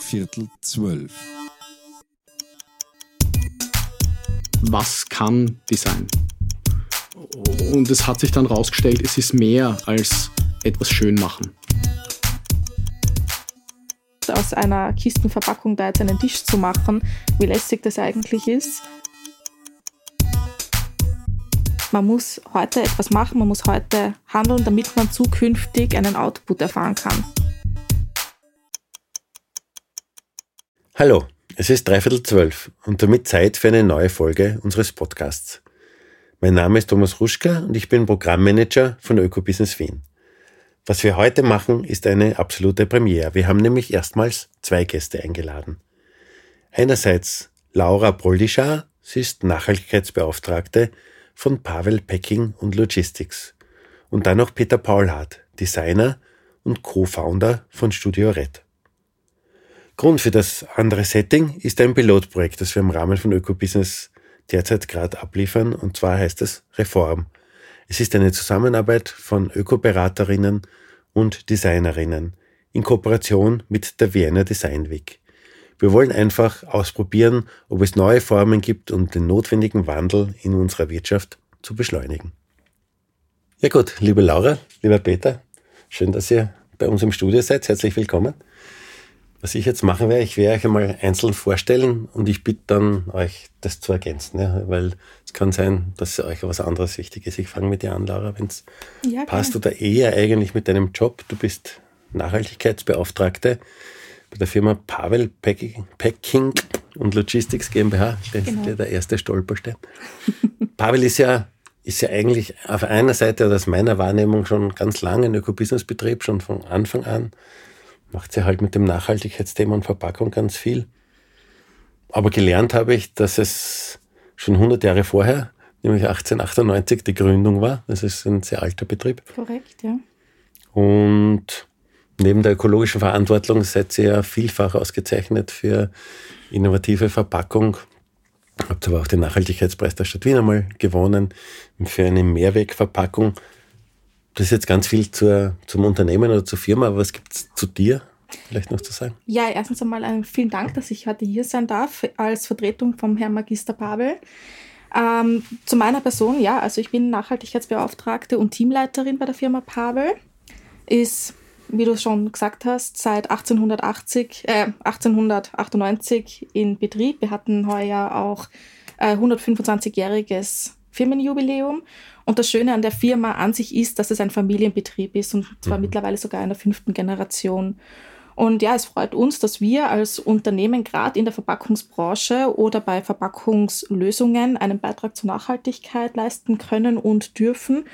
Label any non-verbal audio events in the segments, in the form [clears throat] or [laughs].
Viertel zwölf. Was kann Design? Und es hat sich dann herausgestellt, es ist mehr als etwas schön machen. Aus einer Kistenverpackung da jetzt einen Tisch zu machen, wie lästig das eigentlich ist. Man muss heute etwas machen, man muss heute handeln, damit man zukünftig einen Output erfahren kann. Hallo, es ist dreiviertel zwölf und damit Zeit für eine neue Folge unseres Podcasts. Mein Name ist Thomas Ruschka und ich bin Programmmanager von Ökobusiness Wien. Was wir heute machen, ist eine absolute Premiere. Wir haben nämlich erstmals zwei Gäste eingeladen. Einerseits Laura Broldischar, sie ist Nachhaltigkeitsbeauftragte von Pavel Packing und Logistics. Und dann noch Peter Paulhardt, Designer und Co-Founder von Studio Red. Grund für das andere Setting ist ein Pilotprojekt, das wir im Rahmen von Ökobusiness derzeit gerade abliefern, und zwar heißt es Reform. Es ist eine Zusammenarbeit von Ökoberaterinnen und Designerinnen in Kooperation mit der Vienna Design Week. Wir wollen einfach ausprobieren, ob es neue Formen gibt, um den notwendigen Wandel in unserer Wirtschaft zu beschleunigen. Ja gut, liebe Laura, lieber Peter, schön, dass ihr bei uns im Studio seid. Herzlich willkommen. Was ich jetzt machen werde, ich werde euch einmal einzeln vorstellen und ich bitte dann euch, das zu ergänzen, ja, weil es kann sein, dass euch was anderes wichtig ist. Ich fange mit dir an, Laura, wenn es ja, passt oder eher eigentlich mit deinem Job. Du bist Nachhaltigkeitsbeauftragte bei der Firma Pavel Packing und Logistics GmbH. Das genau. ist der erste Stolperstein. [laughs] Pavel ist ja, ist ja eigentlich auf einer Seite oder aus meiner Wahrnehmung schon ganz lange ein Ökobusinessbetrieb, schon von Anfang an macht sie halt mit dem Nachhaltigkeitsthema und Verpackung ganz viel. Aber gelernt habe ich, dass es schon 100 Jahre vorher, nämlich 1898, die Gründung war. Das ist ein sehr alter Betrieb. Korrekt, ja. Und neben der ökologischen Verantwortung seid ihr ja vielfach ausgezeichnet für innovative Verpackung. Habt aber auch den Nachhaltigkeitspreis der Stadt Wien einmal gewonnen für eine Mehrwegverpackung. Das ist jetzt ganz viel zur, zum Unternehmen oder zur Firma, aber was gibt es zu dir vielleicht noch zu sagen? Ja, erstens einmal einen vielen Dank, dass ich heute hier sein darf als Vertretung vom Herrn Magister Pavel. Ähm, zu meiner Person, ja, also ich bin Nachhaltigkeitsbeauftragte und Teamleiterin bei der Firma Pavel. Ist, wie du schon gesagt hast, seit 1880, äh, 1898 in Betrieb. Wir hatten heuer auch äh, 125-jähriges Firmenjubiläum und das Schöne an der Firma an sich ist, dass es ein Familienbetrieb ist und zwar mhm. mittlerweile sogar in der fünften Generation. Und ja, es freut uns, dass wir als Unternehmen gerade in der Verpackungsbranche oder bei Verpackungslösungen einen Beitrag zur Nachhaltigkeit leisten können und dürfen.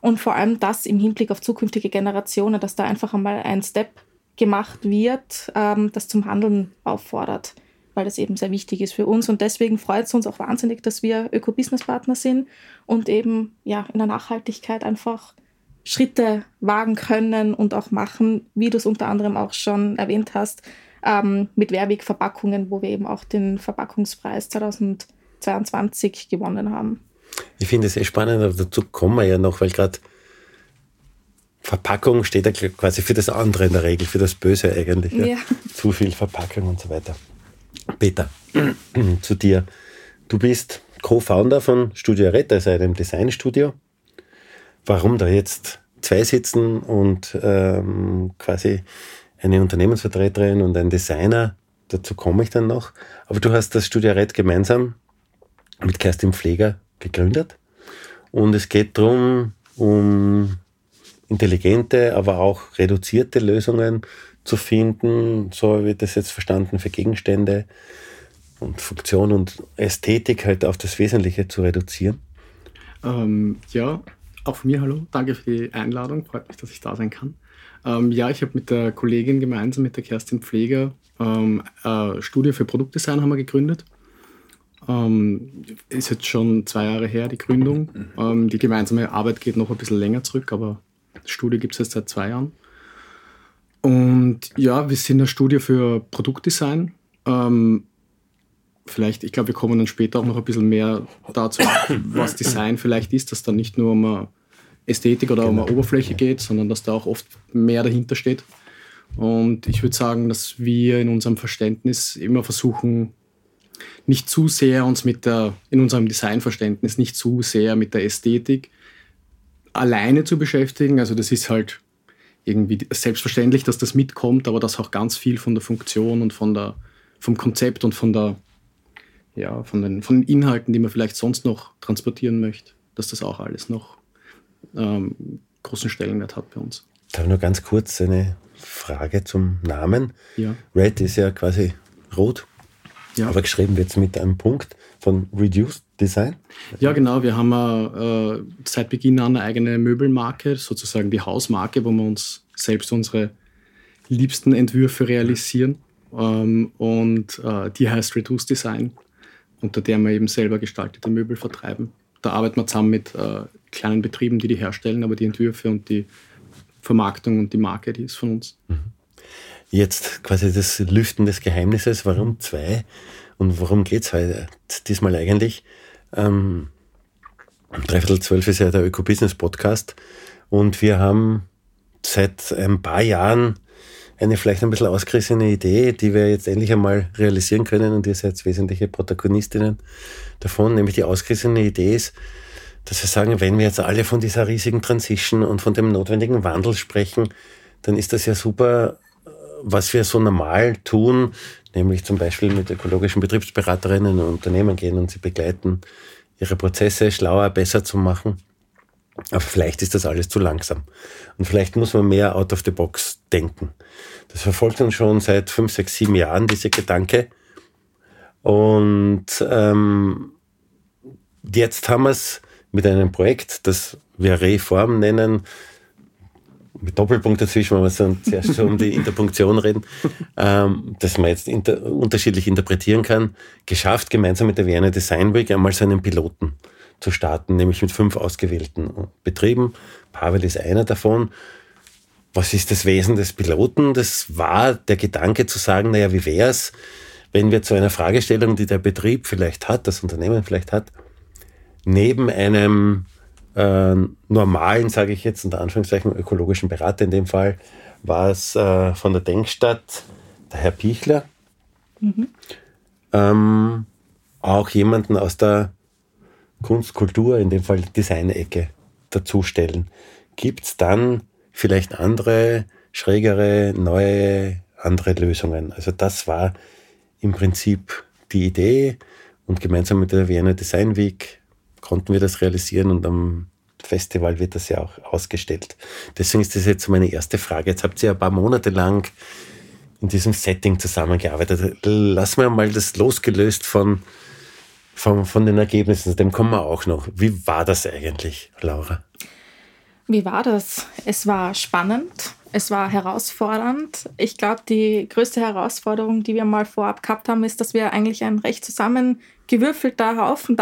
Und vor allem das im Hinblick auf zukünftige Generationen, dass da einfach einmal ein Step gemacht wird, ähm, das zum Handeln auffordert weil das eben sehr wichtig ist für uns. Und deswegen freut es uns auch wahnsinnig, dass wir Öko-Business-Partner sind und eben ja in der Nachhaltigkeit einfach Schritte wagen können und auch machen, wie du es unter anderem auch schon erwähnt hast, ähm, mit Wehrwegverpackungen, wo wir eben auch den Verpackungspreis 2022 gewonnen haben. Ich finde es sehr spannend, aber dazu kommen wir ja noch, weil gerade Verpackung steht ja quasi für das andere in der Regel, für das Böse eigentlich. Ja. Ja. Zu viel Verpackung und so weiter. Peter, [clears throat] zu dir. Du bist Co-Founder von Studio Red, also einem Designstudio. Warum da jetzt zwei sitzen und ähm, quasi eine Unternehmensvertreterin und ein Designer, dazu komme ich dann noch. Aber du hast das Studio Red gemeinsam mit Kerstin Pfleger gegründet. Und es geht darum, um intelligente, aber auch reduzierte Lösungen zu finden, so wird das jetzt verstanden, für Gegenstände und Funktion und Ästhetik halt auf das Wesentliche zu reduzieren? Ähm, ja, auch von mir hallo. Danke für die Einladung. Freut mich, dass ich da sein kann. Ähm, ja, ich habe mit der Kollegin gemeinsam, mit der Kerstin Pfleger, ähm, eine Studie für Produktdesign haben wir gegründet. Ähm, ist jetzt schon zwei Jahre her, die Gründung. Ähm, die gemeinsame Arbeit geht noch ein bisschen länger zurück, aber die Studie gibt es jetzt seit zwei Jahren. Und ja, wir sind eine Studie für Produktdesign. Ähm, vielleicht, ich glaube, wir kommen dann später auch noch ein bisschen mehr dazu, [coughs] was Design vielleicht ist, dass da nicht nur um eine Ästhetik oder genau. um eine. Oberfläche geht, sondern dass da auch oft mehr dahinter steht. Und ich würde sagen, dass wir in unserem Verständnis immer versuchen, nicht zu sehr uns mit der, in unserem Designverständnis nicht zu sehr mit der Ästhetik alleine zu beschäftigen. Also das ist halt irgendwie selbstverständlich, dass das mitkommt, aber dass auch ganz viel von der Funktion und von der, vom Konzept und von der, ja, von den, von den Inhalten, die man vielleicht sonst noch transportieren möchte, dass das auch alles noch ähm, großen Stellenwert hat bei uns. Da habe ich nur ganz kurz eine Frage zum Namen. Ja. Red ist ja quasi rot, Ja. aber geschrieben wird es mit einem Punkt von Reduced Design. Ja, genau. Wir haben äh, seit Beginn an eine eigene Möbelmarke, sozusagen die Hausmarke, wo wir uns selbst unsere liebsten Entwürfe realisieren. Ähm, und äh, die heißt Reduced Design, unter der wir eben selber gestaltete Möbel vertreiben. Da arbeiten wir zusammen mit äh, kleinen Betrieben, die die herstellen, aber die Entwürfe und die Vermarktung und die Marke, die ist von uns. Jetzt quasi das Lüften des Geheimnisses. Warum zwei? Und worum geht es heute diesmal eigentlich? Ähm, Dreiviertel zwölf ist ja der Öko-Business-Podcast. Und wir haben seit ein paar Jahren eine vielleicht ein bisschen ausgerissene Idee, die wir jetzt endlich einmal realisieren können. Und ihr seid wesentliche Protagonistinnen davon, nämlich die ausgerissene Idee ist, dass wir sagen, wenn wir jetzt alle von dieser riesigen Transition und von dem notwendigen Wandel sprechen, dann ist das ja super, was wir so normal tun, nämlich zum Beispiel mit ökologischen Betriebsberaterinnen und Unternehmen gehen und sie begleiten, ihre Prozesse schlauer, besser zu machen. Aber vielleicht ist das alles zu langsam. Und vielleicht muss man mehr out of the box denken. Das verfolgt uns schon seit fünf, sechs, sieben Jahren, dieser Gedanke. Und ähm, jetzt haben wir es mit einem Projekt, das wir Reform nennen, mit Doppelpunkt dazwischen, wenn wir so zuerst schon um die Interpunktion reden, ähm, dass man jetzt inter unterschiedlich interpretieren kann, geschafft, gemeinsam mit der Vienna Design Week einmal so einen Piloten zu starten, nämlich mit fünf ausgewählten Betrieben. Pavel ist einer davon. Was ist das Wesen des Piloten? Das war der Gedanke zu sagen, naja, wie wäre es, wenn wir zu einer Fragestellung, die der Betrieb vielleicht hat, das Unternehmen vielleicht hat, neben einem äh, normalen, sage ich jetzt unter Anführungszeichen, ökologischen Berater in dem Fall, war es äh, von der Denkstadt der Herr Pichler, ähm, auch jemanden aus der Kunst, Kultur, in dem Fall Design-Ecke dazustellen. Gibt es dann vielleicht andere, schrägere, neue, andere Lösungen? Also das war im Prinzip die Idee und gemeinsam mit der Vienna Design Week konnten wir das realisieren und am Festival wird das ja auch ausgestellt. Deswegen ist das jetzt meine erste Frage. Jetzt habt ihr ein paar Monate lang in diesem Setting zusammengearbeitet. Lassen wir mal das losgelöst von, von, von den Ergebnissen, dem kommen wir auch noch. Wie war das eigentlich, Laura? Wie war das? Es war spannend, es war herausfordernd. Ich glaube, die größte Herausforderung, die wir mal vorab gehabt haben, ist, dass wir eigentlich ein recht zusammengewürfelter Haufen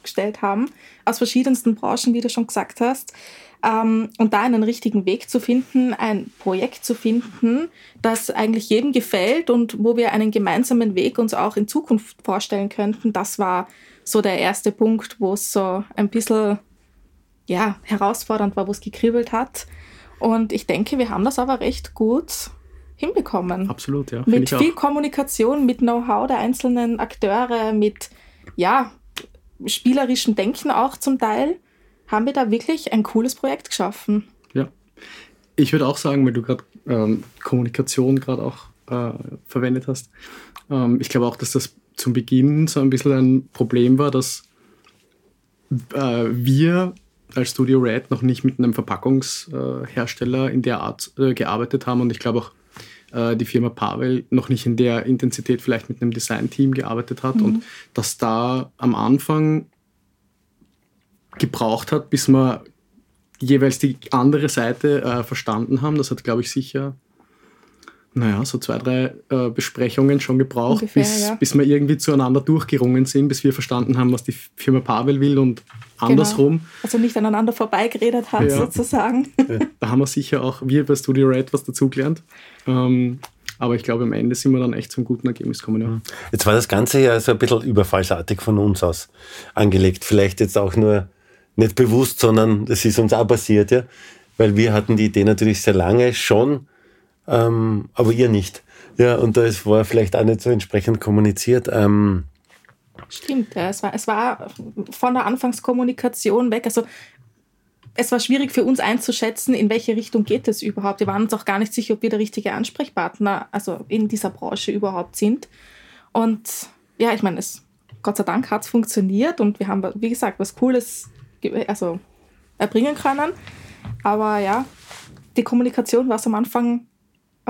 dargestellt haben, aus verschiedensten Branchen, wie du schon gesagt hast. Ähm, und da einen richtigen Weg zu finden, ein Projekt zu finden, das eigentlich jedem gefällt und wo wir einen gemeinsamen Weg uns auch in Zukunft vorstellen könnten, das war so der erste Punkt, wo es so ein bisschen ja, herausfordernd war, wo es gekribbelt hat. Und ich denke, wir haben das aber recht gut hinbekommen. Absolut, ja. Mit viel auch. Kommunikation, mit Know-how der einzelnen Akteure, mit ja, spielerischem Denken auch zum Teil, haben wir da wirklich ein cooles Projekt geschaffen. Ja. Ich würde auch sagen, weil du gerade ähm, Kommunikation gerade auch äh, verwendet hast, ähm, ich glaube auch, dass das zum Beginn so ein bisschen ein Problem war, dass äh, wir als Studio Red noch nicht mit einem Verpackungshersteller in der Art äh, gearbeitet haben und ich glaube auch äh, die Firma Pavel noch nicht in der Intensität vielleicht mit einem Design-Team gearbeitet hat und dass da am Anfang gebraucht hat, bis wir jeweils die andere Seite äh, verstanden haben. Das hat, glaube ich, sicher, naja, so zwei, drei äh, Besprechungen schon gebraucht, Ungefähr, bis, ja. bis wir irgendwie zueinander durchgerungen sind, bis wir verstanden haben, was die Firma Pavel will und andersrum. Genau. Also nicht aneinander vorbeigeredet hat, Ja. sozusagen. Da haben wir sicher auch, wir bei Studio Red, was dazugelernt. Ähm, aber ich glaube, am Ende sind wir dann echt zum guten Ergebnis gekommen. Ja. Jetzt war das Ganze ja so ein bisschen überfallsartig von uns aus angelegt. Vielleicht jetzt auch nur nicht bewusst, sondern das ist uns auch passiert, ja. Weil wir hatten die Idee natürlich sehr lange schon, ähm, aber ihr nicht. Ja, und das war vielleicht auch nicht so entsprechend kommuniziert. Ähm, Stimmt, ja, es, war, es war von der Anfangskommunikation weg. Also es war schwierig für uns einzuschätzen, in welche Richtung geht es überhaupt. Wir waren uns auch gar nicht sicher, ob wir der richtige Ansprechpartner also in dieser Branche überhaupt sind. Und ja, ich meine, es, Gott sei Dank hat es funktioniert und wir haben, wie gesagt, was Cooles also, erbringen können. Aber ja, die Kommunikation war es am Anfang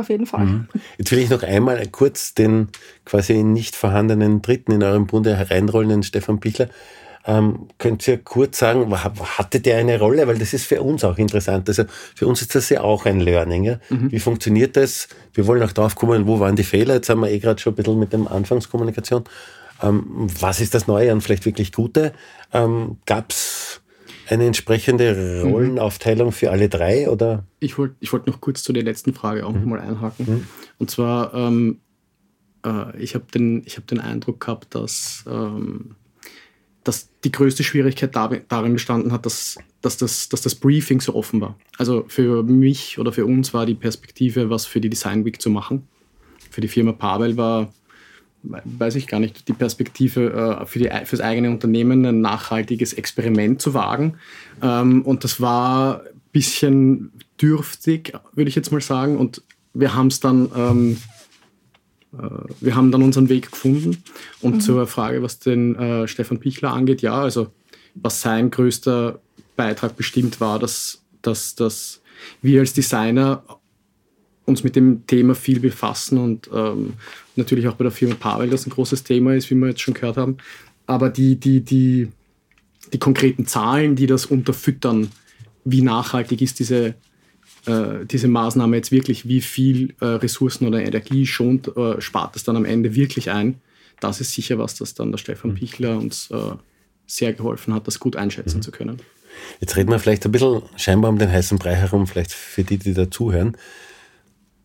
auf jeden Fall. Mhm. Jetzt will ich noch einmal kurz den quasi nicht vorhandenen Dritten in eurem Bunde hereinrollen, den Stefan Pichler. Ähm, könnt ihr kurz sagen, hatte der eine Rolle? Weil das ist für uns auch interessant. Also für uns ist das ja auch ein Learning. Ja? Mhm. Wie funktioniert das? Wir wollen auch drauf kommen, wo waren die Fehler? Jetzt haben wir eh gerade schon ein bisschen mit dem Anfangskommunikation. Ähm, was ist das Neue und vielleicht wirklich Gute? Ähm, Gab es eine entsprechende mhm. Rollenaufteilung für alle drei? Oder? Ich wollte ich wollt noch kurz zu der letzten Frage auch mhm. mal einhaken. Mhm. Und zwar, ähm, äh, ich habe den, hab den Eindruck gehabt, dass, ähm, dass die größte Schwierigkeit darin bestanden hat, dass, dass, das, dass das Briefing so offen war. Also für mich oder für uns war die Perspektive, was für die Design Week zu machen. Für die Firma Pavel war weiß ich gar nicht, die Perspektive äh, für, die, für das eigene Unternehmen ein nachhaltiges Experiment zu wagen. Ähm, und das war ein bisschen dürftig, würde ich jetzt mal sagen. Und wir haben es dann, ähm, äh, wir haben dann unseren Weg gefunden. Und mhm. zur Frage, was den äh, Stefan Pichler angeht, ja, also was sein größter Beitrag bestimmt war, dass, dass, dass wir als Designer uns mit dem Thema viel befassen und ähm, natürlich auch bei der Firma Pavel das ein großes Thema ist, wie wir jetzt schon gehört haben. Aber die, die, die, die konkreten Zahlen, die das unterfüttern, wie nachhaltig ist diese, äh, diese Maßnahme jetzt wirklich, wie viel äh, Ressourcen oder Energie schont, äh, spart es dann am Ende wirklich ein, das ist sicher was, das dann der Stefan mhm. Pichler uns äh, sehr geholfen hat, das gut einschätzen mhm. zu können. Jetzt reden wir vielleicht ein bisschen scheinbar um den heißen Brei herum, vielleicht für die, die da zuhören.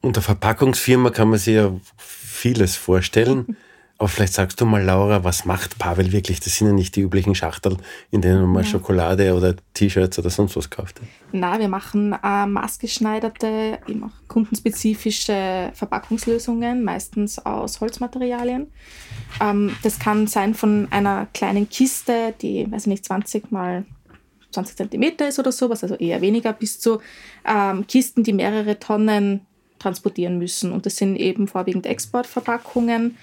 Unter Verpackungsfirma kann man sich ja vieles vorstellen. [laughs] Aber vielleicht sagst du mal, Laura, was macht Pavel wirklich? Das sind ja nicht die üblichen Schachteln, in denen man mal ja. Schokolade oder T-Shirts oder sonst was kauft. Na, wir machen äh, maßgeschneiderte, immer kundenspezifische Verpackungslösungen, meistens aus Holzmaterialien. Ähm, das kann sein von einer kleinen Kiste, die, weiß ich nicht, 20 mal 20 Zentimeter ist oder sowas, also eher weniger, bis zu ähm, Kisten, die mehrere Tonnen transportieren müssen. Und das sind eben vorwiegend Exportverpackungen.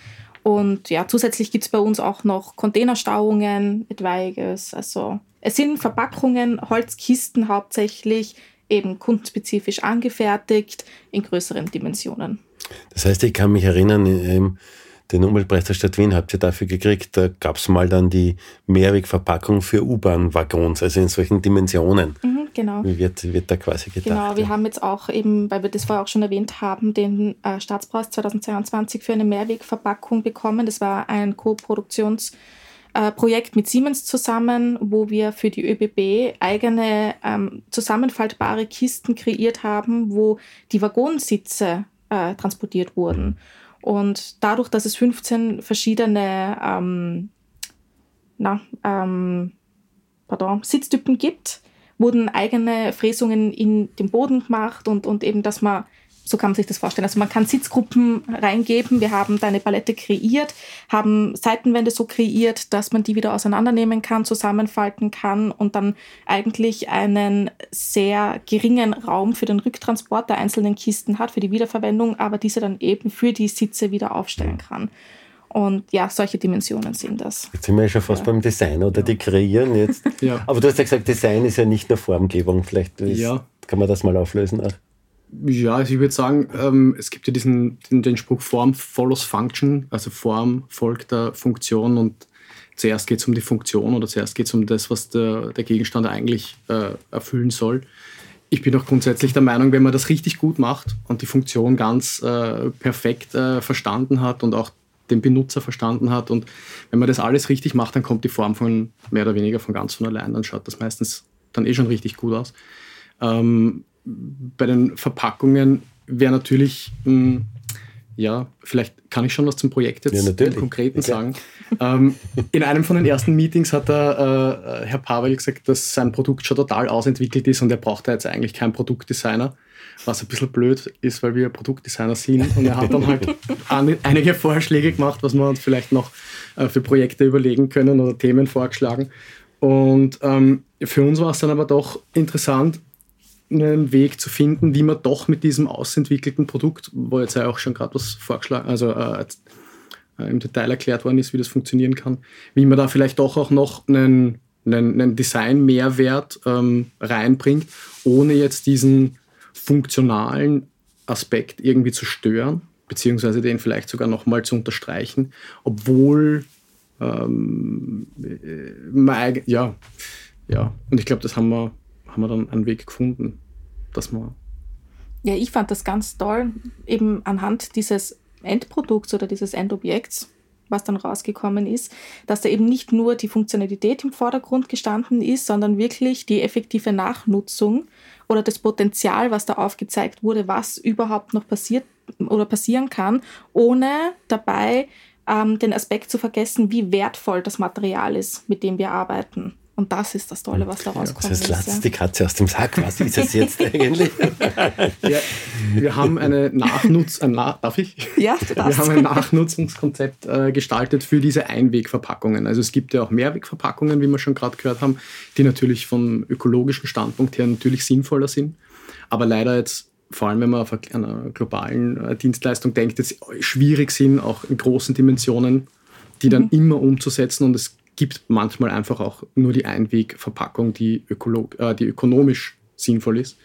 Und ja, zusätzlich gibt es bei uns auch noch Containerstauungen, etwaiges. Also es sind Verpackungen, Holzkisten hauptsächlich, eben kundenspezifisch angefertigt in größeren Dimensionen. Das heißt, ich kann mich erinnern, den Umweltpreis der Stadt Wien habt ihr dafür gekriegt. Da gab es mal dann die Mehrwegverpackung für U-Bahn-Waggons, also in solchen Dimensionen. Mhm, genau. Wie wird, wird da quasi gedacht? Genau, wir ja. haben jetzt auch eben, weil wir das vorher auch schon erwähnt haben, den äh, Staatspreis 2022 für eine Mehrwegverpackung bekommen. Das war ein Co-Produktions- Projekt mit Siemens zusammen, wo wir für die ÖBB eigene ähm, zusammenfaltbare Kisten kreiert haben, wo die Waggonsitze äh, transportiert wurden. Und dadurch, dass es 15 verschiedene ähm, na, ähm, pardon, Sitztypen gibt, wurden eigene Fräsungen in den Boden gemacht und, und eben, dass man so kann man sich das vorstellen. Also man kann Sitzgruppen reingeben. Wir haben da eine Palette kreiert, haben Seitenwände so kreiert, dass man die wieder auseinandernehmen kann, zusammenfalten kann und dann eigentlich einen sehr geringen Raum für den Rücktransport der einzelnen Kisten hat, für die Wiederverwendung, aber diese dann eben für die Sitze wieder aufstellen kann. Und ja, solche Dimensionen sind das. Jetzt sind wir ja schon fast ja. beim Design oder die kreieren jetzt. ja. Aber du hast ja gesagt, Design ist ja nicht nur Formgebung. Vielleicht ist, ja. kann man das mal auflösen. Auch. Ja, also ich würde sagen, ähm, es gibt ja diesen den, den, Spruch Form follows Function, also Form folgt der Funktion und zuerst geht es um die Funktion oder zuerst geht es um das, was der, der Gegenstand eigentlich äh, erfüllen soll. Ich bin auch grundsätzlich der Meinung, wenn man das richtig gut macht und die Funktion ganz äh, perfekt äh, verstanden hat und auch den Benutzer verstanden hat und wenn man das alles richtig macht, dann kommt die Form von mehr oder weniger von ganz von allein, dann schaut das meistens dann eh schon richtig gut aus. Ähm, bei den Verpackungen wäre natürlich mh, hm, ja, vielleicht kann ich schon was zum Projekt jetzt Ja, im Konkreten klar. sagen. Ähm, in einem von den ersten Meetings hat der, äh, Herr Pavel gesagt, dass sein Produkt schon total ausentwickelt ist und er braucht da jetzt eigentlich keinen Produktdesigner, was ein bisschen blöd ist, weil wir Produktdesigner sind. Und er hat dann halt [laughs] an, einige Vorschläge gemacht, was wir uns vielleicht noch äh, für Projekte überlegen können oder Themen vorgeschlagen. Und ähm, für uns war es dann aber doch interessant, einen Weg zu finden, wie man doch mit diesem ausentwickelten Produkt, wo jetzt ja auch schon gerade was vorgeschlagen, also äh, im Detail erklärt worden ist, wie das funktionieren kann, wie man da vielleicht doch auch noch einen, einen, einen Design-Mehrwert ähm, reinbringt, ohne jetzt diesen funktionalen Aspekt irgendwie zu stören, beziehungsweise den vielleicht sogar nochmal zu unterstreichen, obwohl ähm, äh, ja, ja, und ich glaube, das haben wir, haben wir dann einen Weg gefunden, dass man Ja, ich fand das ganz toll, eben anhand dieses Endprodukts oder dieses Endobjekts, was dann rausgekommen ist, dass da eben nicht nur die Funktionalität im Vordergrund gestanden ist, sondern wirklich die effektive Nachnutzung oder das Potenzial, was da aufgezeigt wurde, was überhaupt noch passiert oder passieren kann, ohne dabei ähm, den Aspekt zu vergessen, wie wertvoll das Material ist, mit dem wir arbeiten. Und das ist das Tolle, was da Das rauskommt. heißt, lasst die Katze aus dem Sack. Was ist es jetzt [laughs] eigentlich? Ja, wir haben eine Nachnutz, ein Na darf ich? Ja, du Wir haben ein Nachnutzungskonzept äh, gestaltet für diese Einwegverpackungen. Also es gibt ja auch Mehrwegverpackungen, wie wir schon gerade gehört haben, die natürlich vom ökologischen Standpunkt her natürlich sinnvoller sind, aber leider jetzt vor allem wenn man auf einer globalen äh, Dienstleistung denkt, jetzt schwierig sind, auch in großen Dimensionen, die dann immer umzusetzen und es gibt manchmal einfach auch nur die Einwegverpackung, die, äh, die ökonomisch sinnvoll ist.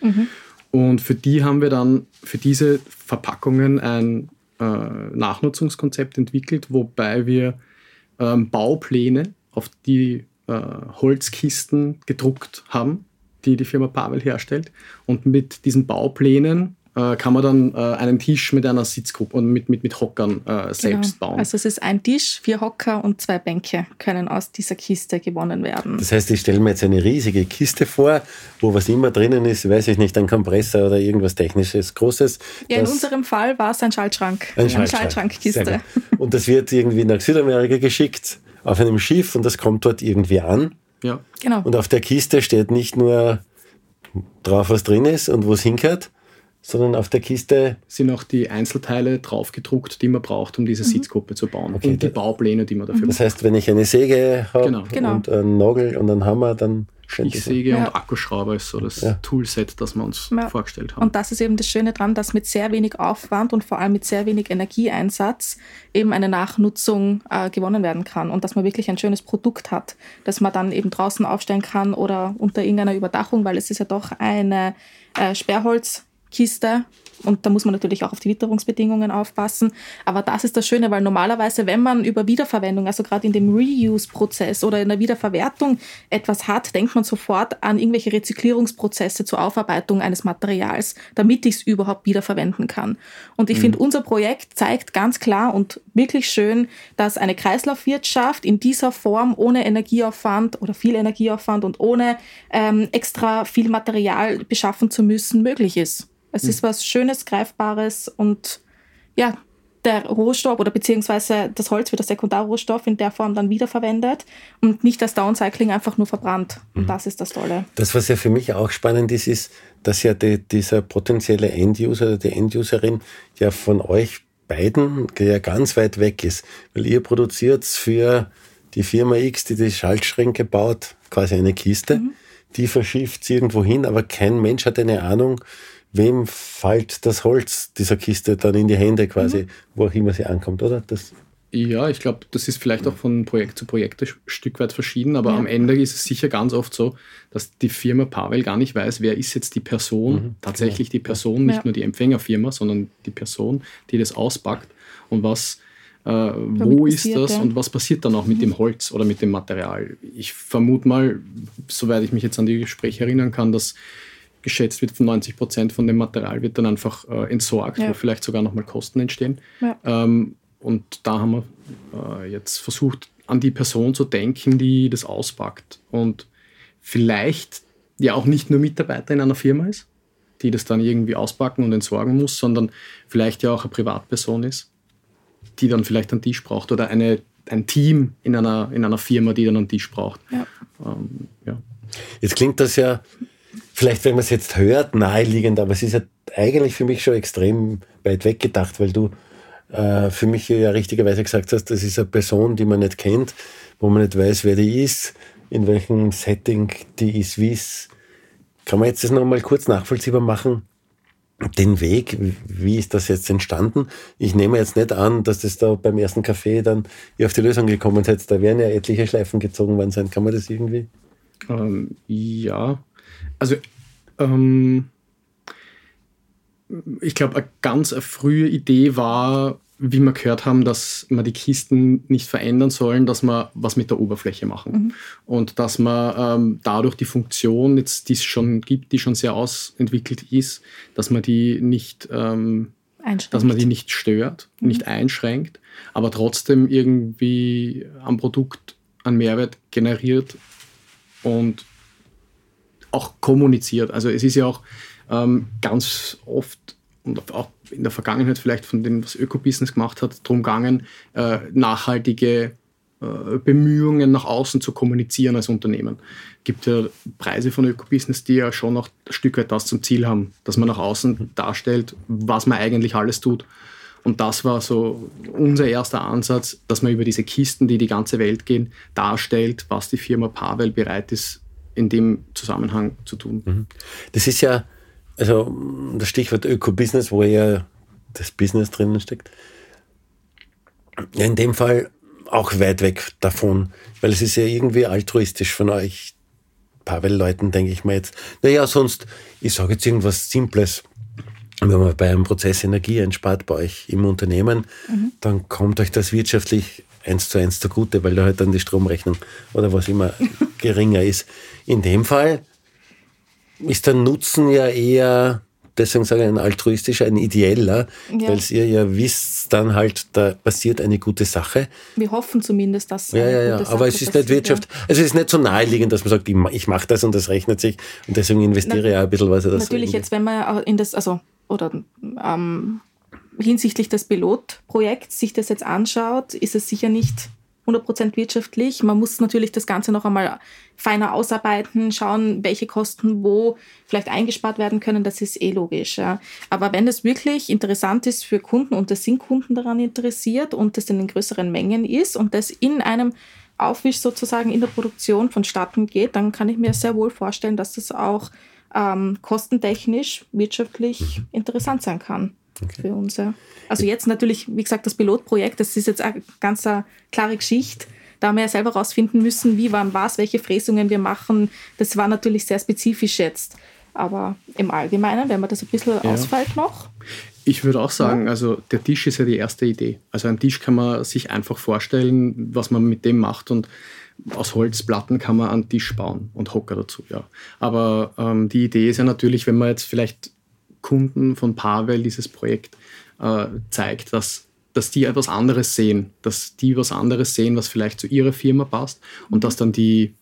Und für die haben wir dann, für diese Verpackungen ein äh, Nachnutzungskonzept entwickelt, wobei wir ähm, Baupläne auf die äh, Holzkisten gedruckt haben, die die Firma Pavel herstellt. Und mit diesen Bauplänen kann man dann äh, einen Tisch mit einer Sitzgruppe und mit, mit, mit Hockern äh, selbst Genau. bauen. Also es ist ein Tisch, vier Hocker und zwei Bänke können aus dieser Kiste gewonnen werden. Das heißt, ich stelle mir jetzt eine riesige Kiste vor, wo was immer drinnen ist, weiß ich nicht, ein Kompressor oder irgendwas Technisches, Großes. Ja, in unserem Fall war es ein Schaltschrank. Ein Eine Schaltschrank. Schaltschrankkiste. Sehr gut. Und das wird irgendwie nach Südamerika geschickt auf einem Schiff und das kommt dort irgendwie an. ja. Genau. Und auf der Kiste steht nicht nur drauf, was drin ist und wo es hingehört, sondern auf der Kiste, sind auch die Einzelteile drauf gedruckt, die man braucht, um diese Mhm. Sitzgruppe zu bauen. Okay, und die Baupläne, die man dafür das heißt, wenn ich eine Säge habe Genau. Genau. und einen Nagel und einen Hammer, dann scheint Ich das an. Säge Ja. und Akkuschrauber ist so das Ja. Toolset, das wir uns Ja. vorgestellt haben. Und das ist eben das Schöne dran, dass mit sehr wenig Aufwand und vor allem mit sehr wenig Energieeinsatz eben eine Nachnutzung äh, gewonnen werden kann und dass man wirklich ein schönes Produkt hat, das man dann eben draußen aufstellen kann oder unter irgendeiner Überdachung, weil es ist ja doch eine äh, Sperrholzkiste und da muss man natürlich auch auf die Witterungsbedingungen aufpassen. Aber das ist das Schöne, weil normalerweise, wenn man über Wiederverwendung, also gerade in dem Reuse-Prozess oder in der Wiederverwertung etwas hat, denkt man sofort an irgendwelche Rezyklierungsprozesse zur Aufarbeitung eines Materials, damit ich es überhaupt wiederverwenden kann. Und ich finde, unser Projekt zeigt ganz klar und wirklich schön, dass eine Kreislaufwirtschaft in dieser Form ohne Energieaufwand oder viel Energieaufwand und ohne ähm, extra viel Material beschaffen zu müssen, möglich ist. Es ist was Schönes, Greifbares und ja, der Rohstoff oder beziehungsweise das Holz wird als Sekundarrohstoff in der Form dann wiederverwendet und nicht das Downcycling einfach nur verbrannt. Und das ist das Tolle. Das, was ja für mich auch spannend ist, ist, dass ja die, dieser potenzielle End-User oder die End-Userin ja von euch beiden ja ganz weit weg ist. Weil ihr produziert für die Firma X, die die Schaltschränke baut, quasi eine Kiste, die verschifft sie irgendwo hin, aber kein Mensch hat eine Ahnung, wem fällt das Holz dieser Kiste dann in die Hände quasi, wo auch immer sie ankommt, oder? Das, Ja, ich glaube, das ist vielleicht auch von Projekt zu Projekt ein Stück weit verschieden, aber Ja. am Ende ist es sicher ganz oft so, dass die Firma Pavel gar nicht weiß, wer ist jetzt die Person, tatsächlich die Person, nicht Ja. nur die Empfängerfirma, sondern die Person, die das auspackt und was, äh, wo Damit ist passiert, das ja. und was passiert dann auch mit dem Holz oder mit dem Material. Ich vermute mal, soweit ich mich jetzt an die Gespräche erinnern kann, dass geschätzt wird, 90 Prozent von dem Material wird dann einfach äh, entsorgt, Ja. wo vielleicht sogar nochmal Kosten entstehen. Ja. Ähm, und da haben wir äh, jetzt versucht, an die Person zu denken, die das auspackt und vielleicht ja auch nicht nur Mitarbeiter in einer Firma ist, die das dann irgendwie auspacken und entsorgen muss, sondern vielleicht ja auch eine Privatperson ist, die dann vielleicht einen Tisch braucht oder eine, ein Team in einer, in einer Firma, die dann einen Tisch braucht. Ja. Ähm, ja. Jetzt klingt das ja, vielleicht wenn man es jetzt hört, naheliegend, aber es ist ja eigentlich für mich schon extrem weit weg gedacht, weil du äh, für mich ja richtigerweise gesagt hast, das ist eine Person, die man nicht kennt, wo man nicht weiß, wer die ist, in welchem Setting die ist, wie es. Kann man jetzt das nochmal kurz nachvollziehbar machen? Den Weg, wie ist das jetzt entstanden? Ich nehme jetzt nicht an, dass das da beim ersten Café dann ihr auf die Lösung gekommen seid. Da werden ja etliche Schleifen gezogen worden sein. Kann man das irgendwie? Ähm, ja, also ähm, ich glaube, eine ganz eine frühe Idee war, wie wir gehört haben, dass man die Kisten nicht verändern sollen, dass man was mit der Oberfläche machen. Mhm. Und dass man ähm, dadurch die Funktion, jetzt, die es schon gibt, die schon sehr ausentwickelt ist, dass man die nicht, ähm, dass man die nicht stört, mhm. nicht einschränkt, aber trotzdem irgendwie am Produkt einen Mehrwert generiert und auch kommuniziert. Also es ist ja auch ähm, ganz oft und auch in der Vergangenheit vielleicht von dem, was Ökobusiness gemacht hat, darum gegangen, äh, nachhaltige äh, Bemühungen nach außen zu kommunizieren als Unternehmen. Es gibt ja Preise von Ökobusiness, die ja schon noch ein Stück weit das zum Ziel haben, dass man nach außen darstellt, was man eigentlich alles tut. Und das war so unser erster Ansatz, dass man über diese Kisten, die die ganze Welt gehen, darstellt, was die Firma Pavel bereit ist, in dem Zusammenhang zu tun. Mhm. Das ist ja also das Stichwort Öko-Business, wo ja das Business drinnen steckt. Ja, in dem Fall auch weit weg davon, weil es ist ja irgendwie altruistisch von euch, Pavel-Leuten, denke ich mir jetzt. Naja, sonst, ich sage jetzt irgendwas Simples. Wenn man bei einem Prozess Energie einspart bei euch im Unternehmen, mhm. dann kommt euch das wirtschaftlich eins zu eins zugute, weil da halt dann die Stromrechnung oder was immer [laughs] geringer ist. In dem Fall ist der Nutzen ja eher, deswegen sage ich ein altruistischer, ein ideeller, ja. weil ihr ja wisst, dann halt, da passiert eine gute Sache. Wir hoffen zumindest, dass. Ja, ja, ja, aber es ist nicht Wirtschaft. Ja. Also es ist nicht so naheliegend, dass man sagt, ich mache das und das rechnet sich und deswegen investiere ich auch ein bisschen was. Das natürlich, jetzt, wenn man in das, also, oder ähm, hinsichtlich des Pilotprojekts sich das jetzt anschaut, ist es sicher nicht 100% wirtschaftlich. Man muss natürlich das Ganze noch einmal feiner ausarbeiten, schauen, welche Kosten wo vielleicht eingespart werden können. Das ist eh logisch. Ja. Aber wenn es wirklich interessant ist für Kunden und das sind Kunden daran interessiert und das in größeren Mengen ist und das in einem Aufwisch sozusagen in der Produktion vonstatten geht, dann kann ich mir sehr wohl vorstellen, dass das auch ähm, kostentechnisch wirtschaftlich mhm. interessant sein kann okay. für uns. Ja. Also jetzt natürlich, wie gesagt, das Pilotprojekt, das ist jetzt eine ganz eine klare Geschichte. Da haben wir ja selber rausfinden müssen, wie, wann, was, welche Fräsungen wir machen. Das war natürlich sehr spezifisch jetzt. Aber im Allgemeinen, wenn man das ein bisschen ja. ausfällt noch. Ich würde auch sagen, ja. also der Tisch ist ja die erste Idee. Also ein Tisch kann man sich einfach vorstellen, was man mit dem macht und aus Holzplatten kann man einen Tisch bauen und Hocker dazu, ja. Aber ähm, die Idee ist ja natürlich, wenn man jetzt vielleicht Kunden von Pavel dieses Projekt äh, zeigt, dass, dass die etwas anderes sehen, dass die was anderes sehen, was vielleicht zu ihrer Firma passt und dass dann die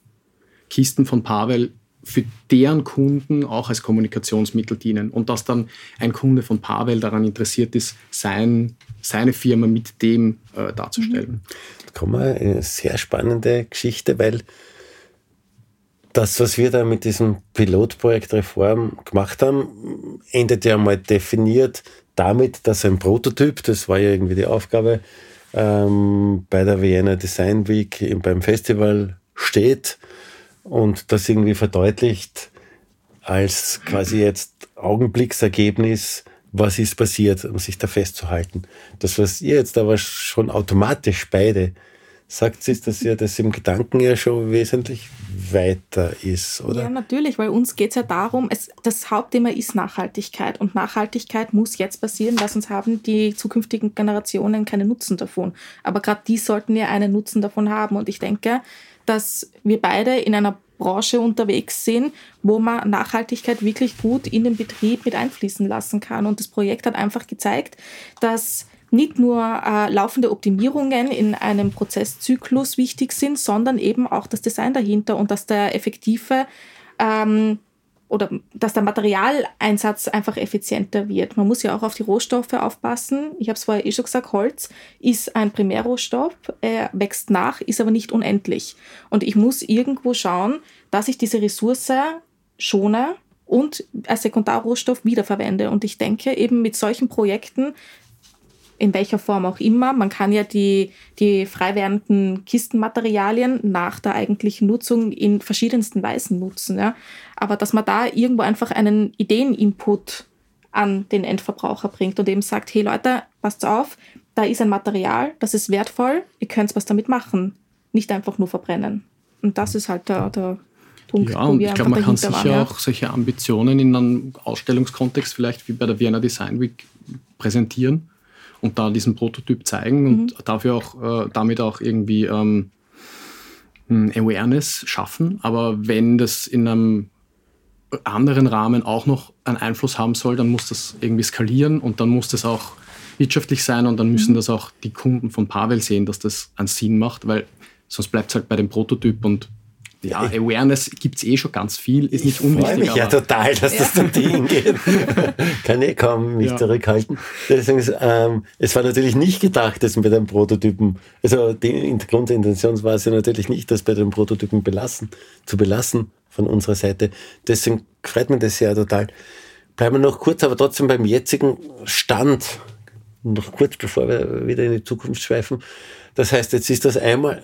Kisten von Pavel für deren Kunden auch als Kommunikationsmittel dienen und dass dann ein Kunde von Pavel daran interessiert ist, sein, seine Firma mit dem äh, darzustellen. Mhm. Da kommen wir eine sehr spannende Geschichte, weil das, was wir da mit diesem Pilotprojekt Reform gemacht haben, endet ja mal definiert damit, dass ein Prototyp, das war ja irgendwie die Aufgabe, ähm, bei der Vienna Design Week beim Festival steht und das irgendwie verdeutlicht als quasi jetzt Augenblicksergebnis, was ist passiert, um sich da festzuhalten. Das, was ihr jetzt aber schon automatisch beide sagt, ist, dass ja das im Gedanken ja schon wesentlich weiter ist, oder? Ja, natürlich, weil uns geht es ja darum, es, das Hauptthema ist Nachhaltigkeit und Nachhaltigkeit muss jetzt passieren, weil sonst haben die zukünftigen Generationen keinen Nutzen davon. Aber gerade die sollten ja einen Nutzen davon haben und ich denke, dass wir beide in einer Branche unterwegs sind, wo man Nachhaltigkeit wirklich gut in den Betrieb mit einfließen lassen kann. Und das Projekt hat einfach gezeigt, dass nicht nur äh, laufende Optimierungen in einem Prozesszyklus wichtig sind, sondern eben auch das Design dahinter und dass der effektive ähm, oder dass der Materialeinsatz einfach effizienter wird. Man muss ja auch auf die Rohstoffe aufpassen. Ich habe es vorher eh schon gesagt, Holz ist ein Primärrohstoff, er wächst nach, ist aber nicht unendlich. Und ich muss irgendwo schauen, dass ich diese Ressource schone und als Sekundarrohstoff wiederverwende. Und ich denke eben mit solchen Projekten in welcher Form auch immer. Man kann ja die, die frei werdenden Kistenmaterialien nach der eigentlichen Nutzung in verschiedensten Weisen nutzen. Ja. Aber dass man da irgendwo einfach einen Ideeninput an den Endverbraucher bringt und eben sagt, hey Leute, passt auf, da ist ein Material, das ist wertvoll, ihr könnt was damit machen, nicht einfach nur verbrennen. Und das ist halt der, der Punkt, ja, und ich glaube, man kann sicher waren, ja. auch solche Ambitionen in einem Ausstellungskontext vielleicht wie bei der Vienna Design Week präsentieren und da diesen Prototyp zeigen mhm. und dafür auch, äh, damit auch irgendwie ähm, Awareness schaffen. Aber wenn das in einem anderen Rahmen auch noch einen Einfluss haben soll, dann muss das irgendwie skalieren und dann muss das auch wirtschaftlich sein und dann müssen mhm. das auch die Kunden von Pavel sehen, dass das einen Sinn macht, weil sonst bleibt es halt bei dem Prototyp und ja, Awareness gibt es eh schon ganz viel, ist nicht unwichtig. Ich freue mich ja total, dass das zum [laughs] Team geht. Kann ich kaum mich ja. zurückhalten. Deswegen, ähm, es war natürlich nicht gedacht, dass bei den Prototypen, also die Grundintention war es ja natürlich nicht, das bei den Prototypen belassen, zu belassen von unserer Seite. Deswegen freut mich das ja total. Bleiben wir noch kurz, aber trotzdem beim jetzigen Stand, noch kurz bevor wir wieder in die Zukunft schweifen. Das heißt, jetzt ist das einmal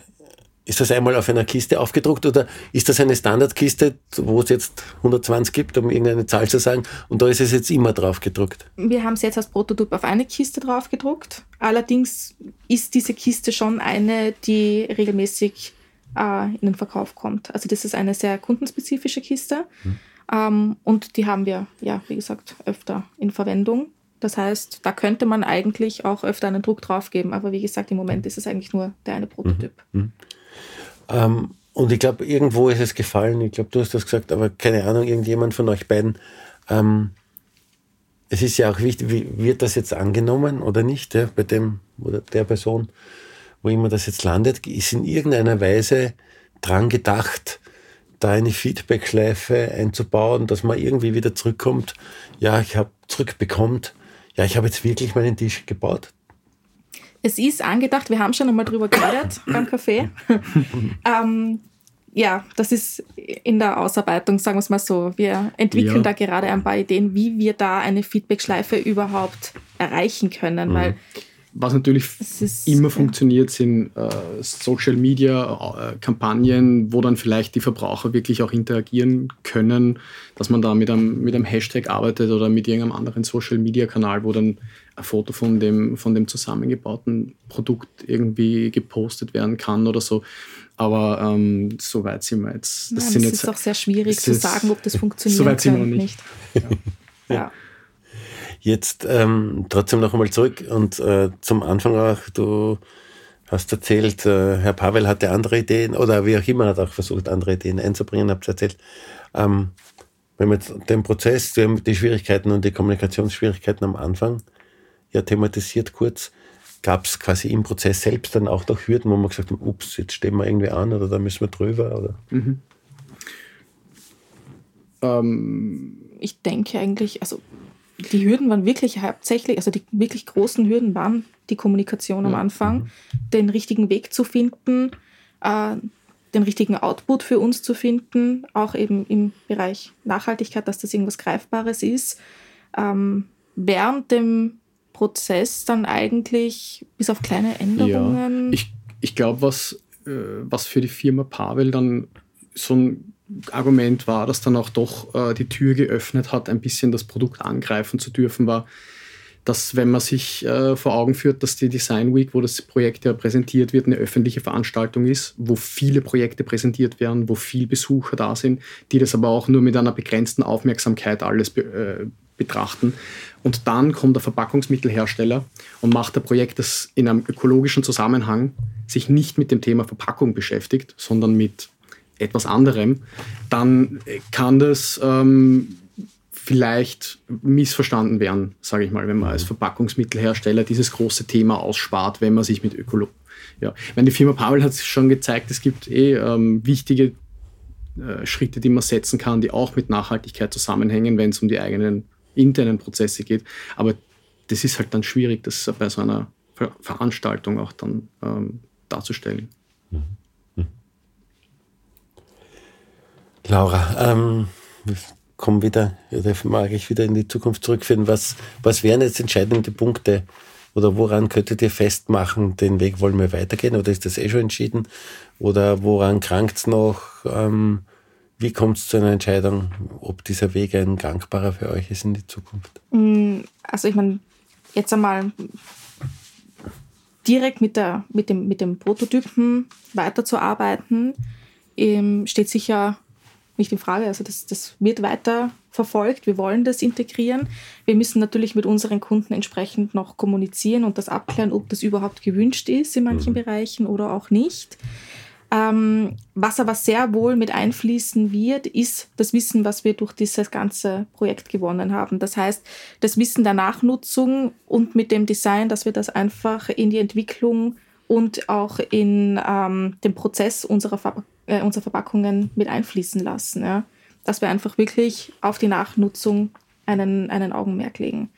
ist das einmal auf einer Kiste aufgedruckt oder ist das eine Standardkiste, wo es jetzt 120 gibt, um irgendeine Zahl zu sagen, und da ist es jetzt immer drauf gedruckt? Wir haben es jetzt als Prototyp auf eine Kiste drauf gedruckt. Allerdings ist diese Kiste schon eine, die regelmäßig äh, in den Verkauf kommt. Also das ist eine sehr kundenspezifische Kiste. Hm. Ähm, und die haben wir, ja, wie gesagt, öfter in Verwendung. Das heißt, da könnte man eigentlich auch öfter einen Druck drauf geben. Aber wie gesagt, im Moment ist es eigentlich nur der eine Prototyp. Mhm. Ähm, und ich glaube, irgendwo ist es gefallen. Ich glaube, du hast das gesagt, aber keine Ahnung, irgendjemand von euch beiden. Ähm, es ist ja auch wichtig, wie, wird das jetzt angenommen oder nicht, ja, bei dem oder der Person, wo immer das jetzt landet, ist in irgendeiner Weise dran gedacht, da eine Feedback-Schleife einzubauen, dass man irgendwie wieder zurückkommt. Ja, ich habe zurückbekommt. Ja, ich habe jetzt wirklich meinen Tisch gebaut. Es ist angedacht, wir haben schon einmal drüber geredet [coughs] beim Café. ähm, ja, das ist in der Ausarbeitung, sagen wir es mal so. Wir entwickeln ja. da gerade ein paar Ideen, wie wir da eine Feedback-Schleife überhaupt erreichen können, mhm. weil was natürlich ist, immer ja. funktioniert, sind äh, Social Media äh, Kampagnen, wo dann vielleicht die Verbraucher wirklich auch interagieren können, dass man da mit einem, mit einem Hashtag arbeitet oder mit irgendeinem anderen Social Media Kanal, wo dann ein Foto von dem, von dem zusammengebauten Produkt irgendwie gepostet werden kann oder so. Aber ähm, so weit sind wir jetzt. Das, ja, das ist jetzt, auch sehr schwierig zu sagen, ob das [laughs] funktioniert. So weit sind wir noch nicht. nicht. [laughs] ja. ja. Jetzt ähm, trotzdem noch einmal zurück und äh, zum Anfang auch, du hast erzählt, äh, Herr Pavel hatte andere Ideen oder wie auch immer hat auch versucht, andere Ideen einzubringen, habt ihr erzählt. Ähm, wenn man jetzt den Prozess, die Schwierigkeiten und die Kommunikationsschwierigkeiten am Anfang ja thematisiert kurz, gab es quasi im Prozess selbst dann auch noch Hürden, wo man gesagt hat, ups, jetzt stehen wir irgendwie an oder da müssen wir drüber? Oder? Mhm. Ähm, ich denke eigentlich, also die Hürden waren wirklich hauptsächlich, also die wirklich großen Hürden waren die Kommunikation am Anfang, mhm. den richtigen Weg zu finden, äh, den richtigen Output für uns zu finden, auch eben im Bereich Nachhaltigkeit, dass das irgendwas Greifbares ist. Ähm, während dem Prozess dann eigentlich bis auf kleine Änderungen. Ja, ich ich glaube, was, äh, was für die Firma Pavel dann so ein Argument war, das dann auch doch äh, die Tür geöffnet hat, ein bisschen das Produkt angreifen zu dürfen, war, dass wenn man sich äh, vor Augen führt, dass die Design Week, wo das Projekt ja präsentiert wird, eine öffentliche Veranstaltung ist, wo viele Projekte präsentiert werden, wo viele Besucher da sind, die das aber auch nur mit einer begrenzten Aufmerksamkeit alles be äh, betrachten. Und dann kommt der Verpackungsmittelhersteller und macht ein Projekt, das in einem ökologischen Zusammenhang sich nicht mit dem Thema Verpackung beschäftigt, sondern mit etwas anderem, dann kann das ähm, vielleicht missverstanden werden, sage ich mal, wenn man als Verpackungsmittelhersteller dieses große Thema ausspart, wenn man sich mit Ökologie. Ja, meine, die Firma Pavel hat schon gezeigt, es gibt eh ähm, wichtige äh, Schritte, die man setzen kann, die auch mit Nachhaltigkeit zusammenhängen, wenn es um die eigenen internen Prozesse geht. Aber das ist halt dann schwierig, das bei so einer Ver Veranstaltung auch dann ähm, darzustellen. Laura, ähm, kommen wieder, mag ich wieder in die Zukunft zurückführen. Was, was wären jetzt entscheidende Punkte oder woran könntet ihr festmachen, den Weg wollen wir weitergehen oder ist das eh schon entschieden? Oder woran krankt es noch? Ähm, wie kommt es zu einer Entscheidung, ob dieser Weg ein gangbarer für euch ist in die Zukunft? Mm, also ich meine, jetzt einmal direkt mit, der, mit, dem, mit dem Prototypen weiterzuarbeiten, ähm, steht sicher nicht in Frage. Also das, das wird weiter verfolgt. Wir wollen das integrieren. Wir müssen natürlich mit unseren Kunden entsprechend noch kommunizieren und das abklären, ob das überhaupt gewünscht ist in manchen mhm. Bereichen oder auch nicht. Ähm, was aber sehr wohl mit einfließen wird, ist das Wissen, was wir durch dieses ganze Projekt gewonnen haben. Das heißt, das Wissen der Nachnutzung und mit dem Design, dass wir das einfach in die Entwicklung und auch in ähm, den Prozess unserer, Ver äh, unserer Verpackungen mit einfließen lassen. Ja? Dass wir einfach wirklich auf die Nachnutzung einen, einen Augenmerk legen.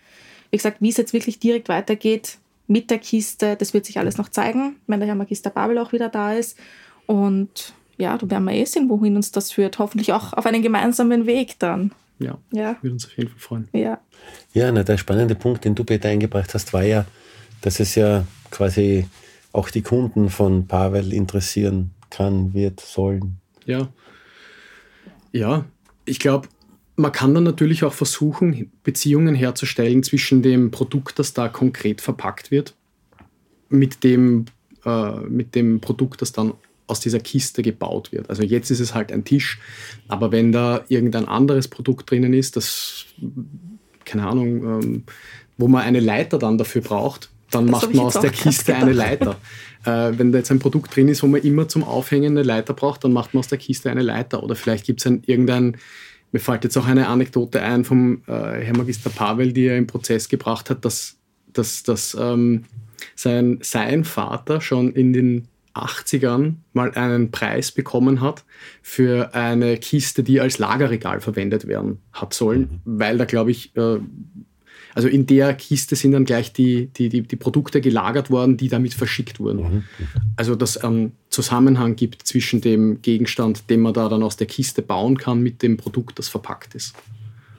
Wie gesagt, wie es jetzt wirklich direkt weitergeht mit der Kiste, das wird sich alles noch zeigen, wenn der Herr Magister Babel auch wieder da ist. Und ja, da werden wir eh sehen, wohin uns das führt. Hoffentlich auch auf einen gemeinsamen Weg dann. Ja, ja. würde uns auf jeden Fall freuen. Ja, ja na, der spannende Punkt, den du, Peter, eingebracht hast, war ja, dass es ja quasi auch die Kunden von Pavel interessieren kann, wird, sollen. Ja. Ja, ich glaube, man kann dann natürlich auch versuchen, Beziehungen herzustellen zwischen dem Produkt, das da konkret verpackt wird, mit dem, äh, mit dem Produkt, das dann aus dieser Kiste gebaut wird. Also jetzt ist es halt ein Tisch, aber wenn da irgendein anderes Produkt drinnen ist, das, keine Ahnung, ähm, wo man eine Leiter dann dafür braucht, dann das macht man aus der Kiste eine Leiter. Äh, wenn da jetzt ein Produkt drin ist, wo man immer zum Aufhängen eine Leiter braucht, dann macht man aus der Kiste eine Leiter. Oder vielleicht gibt es ein, irgendein, mir fällt jetzt auch eine Anekdote ein vom äh, Herr Magister Pavel, die er im Prozess gebracht hat, dass, dass, dass ähm, sein, sein Vater schon in den 80ern mal einen Preis bekommen hat für eine Kiste, die als Lagerregal verwendet werden hat sollen, mhm. weil da, glaube ich, äh, also in der Kiste sind dann gleich die, die, die, die Produkte gelagert worden, die damit verschickt wurden. Mhm. Also dass es einen Zusammenhang gibt zwischen dem Gegenstand, den man da dann aus der Kiste bauen kann, mit dem Produkt, das verpackt ist.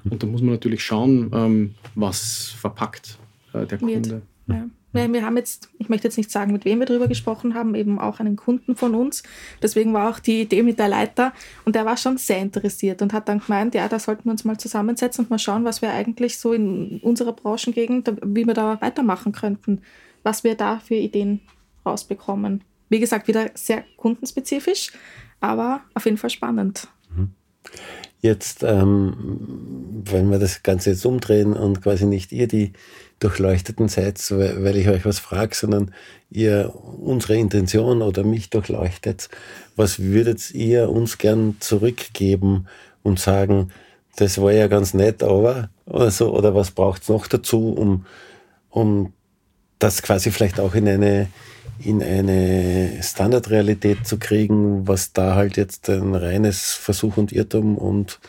Und da muss man natürlich schauen, ähm, was verpackt äh, der Kunde. Ja. Wir haben jetzt, ich möchte jetzt nicht sagen, mit wem wir darüber gesprochen haben, eben auch einen Kunden von uns. Deswegen war auch die Idee mit der Leiter und der war schon sehr interessiert und hat dann gemeint, ja, da sollten wir uns mal zusammensetzen und mal schauen, was wir eigentlich so in unserer Branchengegend, wie wir da weitermachen könnten, was wir da für Ideen rausbekommen. Wie gesagt, wieder sehr kundenspezifisch, aber auf jeden Fall spannend. Mhm. Jetzt, ähm, wenn wir das Ganze jetzt umdrehen und quasi nicht ihr die Durchleuchteten seid, weil ich euch was frage, sondern ihr unsere Intention oder mich durchleuchtet, was würdet ihr uns gern zurückgeben und sagen, das war ja ganz nett, aber oder so, oder was braucht es noch dazu, um, um das quasi vielleicht auch in eine in eine Standardrealität zu kriegen, was da halt jetzt ein reines Versuch und Irrtum und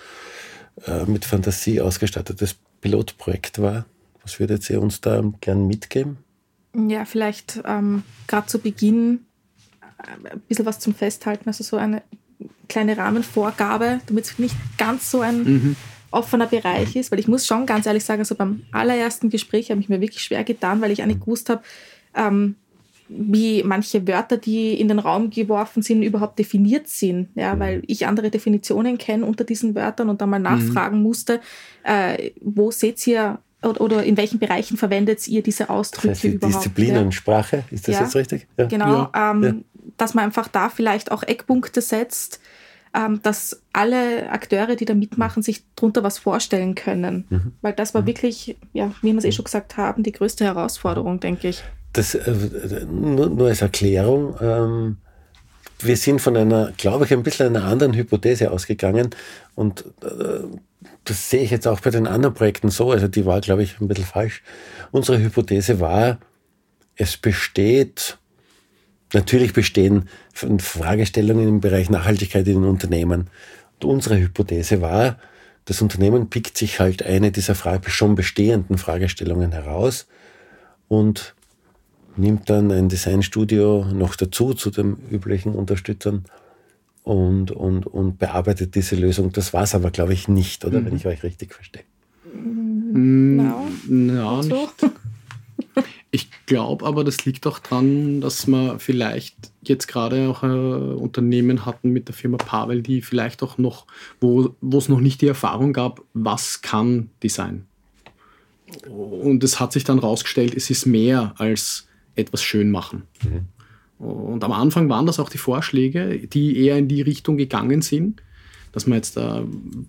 äh, mit Fantasie ausgestattetes Pilotprojekt war. Was würdet ihr uns da gern mitgeben? Ja, vielleicht ähm, gerade zu Beginn äh, ein bisschen was zum Festhalten, also so eine kleine Rahmenvorgabe, damit es nicht ganz so ein mhm. offener Bereich ist, weil ich muss schon ganz ehrlich sagen, also beim allerersten Gespräch habe ich mir wirklich schwer getan, weil ich auch nicht gewusst habe, ähm, wie manche Wörter, die in den Raum geworfen sind, überhaupt definiert sind. Ja, mhm. weil ich andere Definitionen kenne unter diesen Wörtern und dann mal mhm. nachfragen mhm. musste, äh, wo seht ihr oder, oder, in welchen Bereichen verwendet ihr diese Ausdrücke das heißt, die überhaupt? Disziplin ja. und Sprache, ist das ja. jetzt richtig? Ja. Genau, ähm, dass man einfach da vielleicht auch Eckpunkte setzt, ähm, dass alle Akteure, die da mitmachen, sich darunter was vorstellen können. Mhm. Weil das war mhm. wirklich, ja, wie wir es eh schon gesagt haben, die größte Herausforderung, denke ich das äh, nur, nur, als Erklärung. Ähm, wir sind von einer, glaube ich, ein bisschen einer anderen Hypothese ausgegangen und äh, das sehe ich jetzt auch bei den anderen Projekten so, also die war, glaube ich, ein bisschen falsch. Unsere Hypothese war, es besteht, natürlich bestehen Fragestellungen im Bereich Nachhaltigkeit in den Unternehmen Und unsere Hypothese war, das Unternehmen pickt sich halt eine dieser schon bestehenden Fragestellungen heraus und nimmt dann ein Designstudio noch dazu, zu den üblichen Unterstützern und, und, und bearbeitet diese Lösung. Das war es aber, glaube ich, nicht, oder? Mhm. Wenn ich euch richtig verstehe. No. Ja, nicht. Ich glaube aber, das liegt auch daran, dass wir vielleicht jetzt gerade auch ein Unternehmen hatten mit der Firma Pavel, die vielleicht auch noch, wo es noch nicht die Erfahrung gab, was kann Design. Und es hat sich dann rausgestellt, es ist mehr als etwas schön machen. Mhm. Und am Anfang waren das auch die Vorschläge, die eher in die Richtung gegangen sind, dass man jetzt da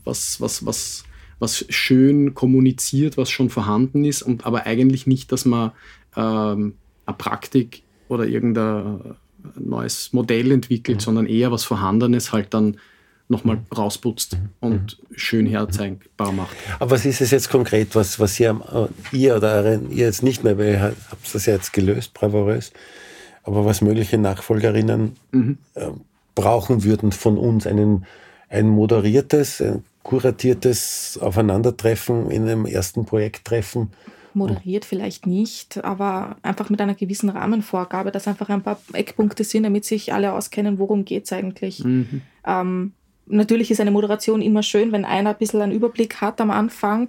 was, was, was, was schön kommuniziert, was schon vorhanden ist, und aber eigentlich nicht, dass man ähm, eine Praktik oder irgendein neues Modell entwickelt, mhm. sondern eher was Vorhandenes halt dann nochmal rausputzt mhm. und mhm. schön herzeigbar macht. Aber was ist es jetzt konkret, was, was ihr, äh, ihr oder euren, ihr jetzt nicht mehr, weil ihr habt das ja jetzt gelöst, bravourös, aber was mögliche Nachfolgerinnen mhm. äh, brauchen würden von uns, einen, ein moderiertes, ein kuratiertes Aufeinandertreffen in einem ersten Projekttreffen, moderiert vielleicht nicht, aber einfach mit einer gewissen Rahmenvorgabe, dass einfach ein paar Eckpunkte sind, damit sich alle auskennen, worum geht es eigentlich. Mhm. Ähm, natürlich ist eine Moderation immer schön, wenn einer ein bisschen einen Überblick hat am Anfang.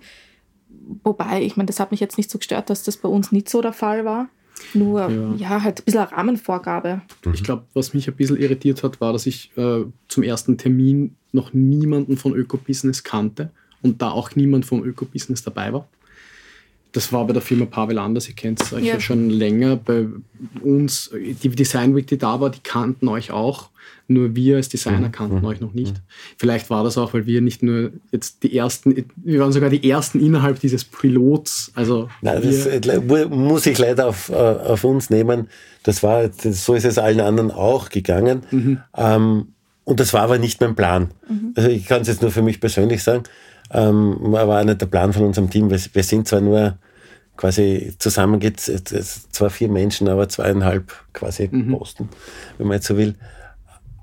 Wobei, ich meine, das hat mich jetzt nicht so gestört, dass das bei uns nicht so der Fall war. Nur, ja, ja halt ein bisschen eine Rahmenvorgabe. Ich glaube, was mich ein bisschen irritiert hat, war, dass ich äh, zum ersten Termin noch niemanden von Ökobusiness kannte und da auch niemand vom Ökobusiness dabei war. Das war bei der Firma Pavel anders, ihr kennt es euch ja. ja. schon länger. Bei uns, die Design Week, die da war, die kannten euch auch. Nur wir als Designer mhm. kannten mhm. euch noch nicht. Mhm. Vielleicht war das auch, weil wir nicht nur jetzt die ersten, wir waren sogar die ersten innerhalb dieses Pilots. Also Nein, das muss ich leider auf, äh, auf uns nehmen. Das war, das, so ist es allen anderen auch gegangen. Mhm. Ähm, und das war aber nicht mein Plan. Mhm. Also ich kann es jetzt nur für mich persönlich sagen. Ähm, war auch nicht der Plan von unserem Team. Wir, wir sind zwar nur quasi zusammen geht zwar vier Menschen, aber zweieinhalb quasi mhm. Posten, wenn man jetzt so will.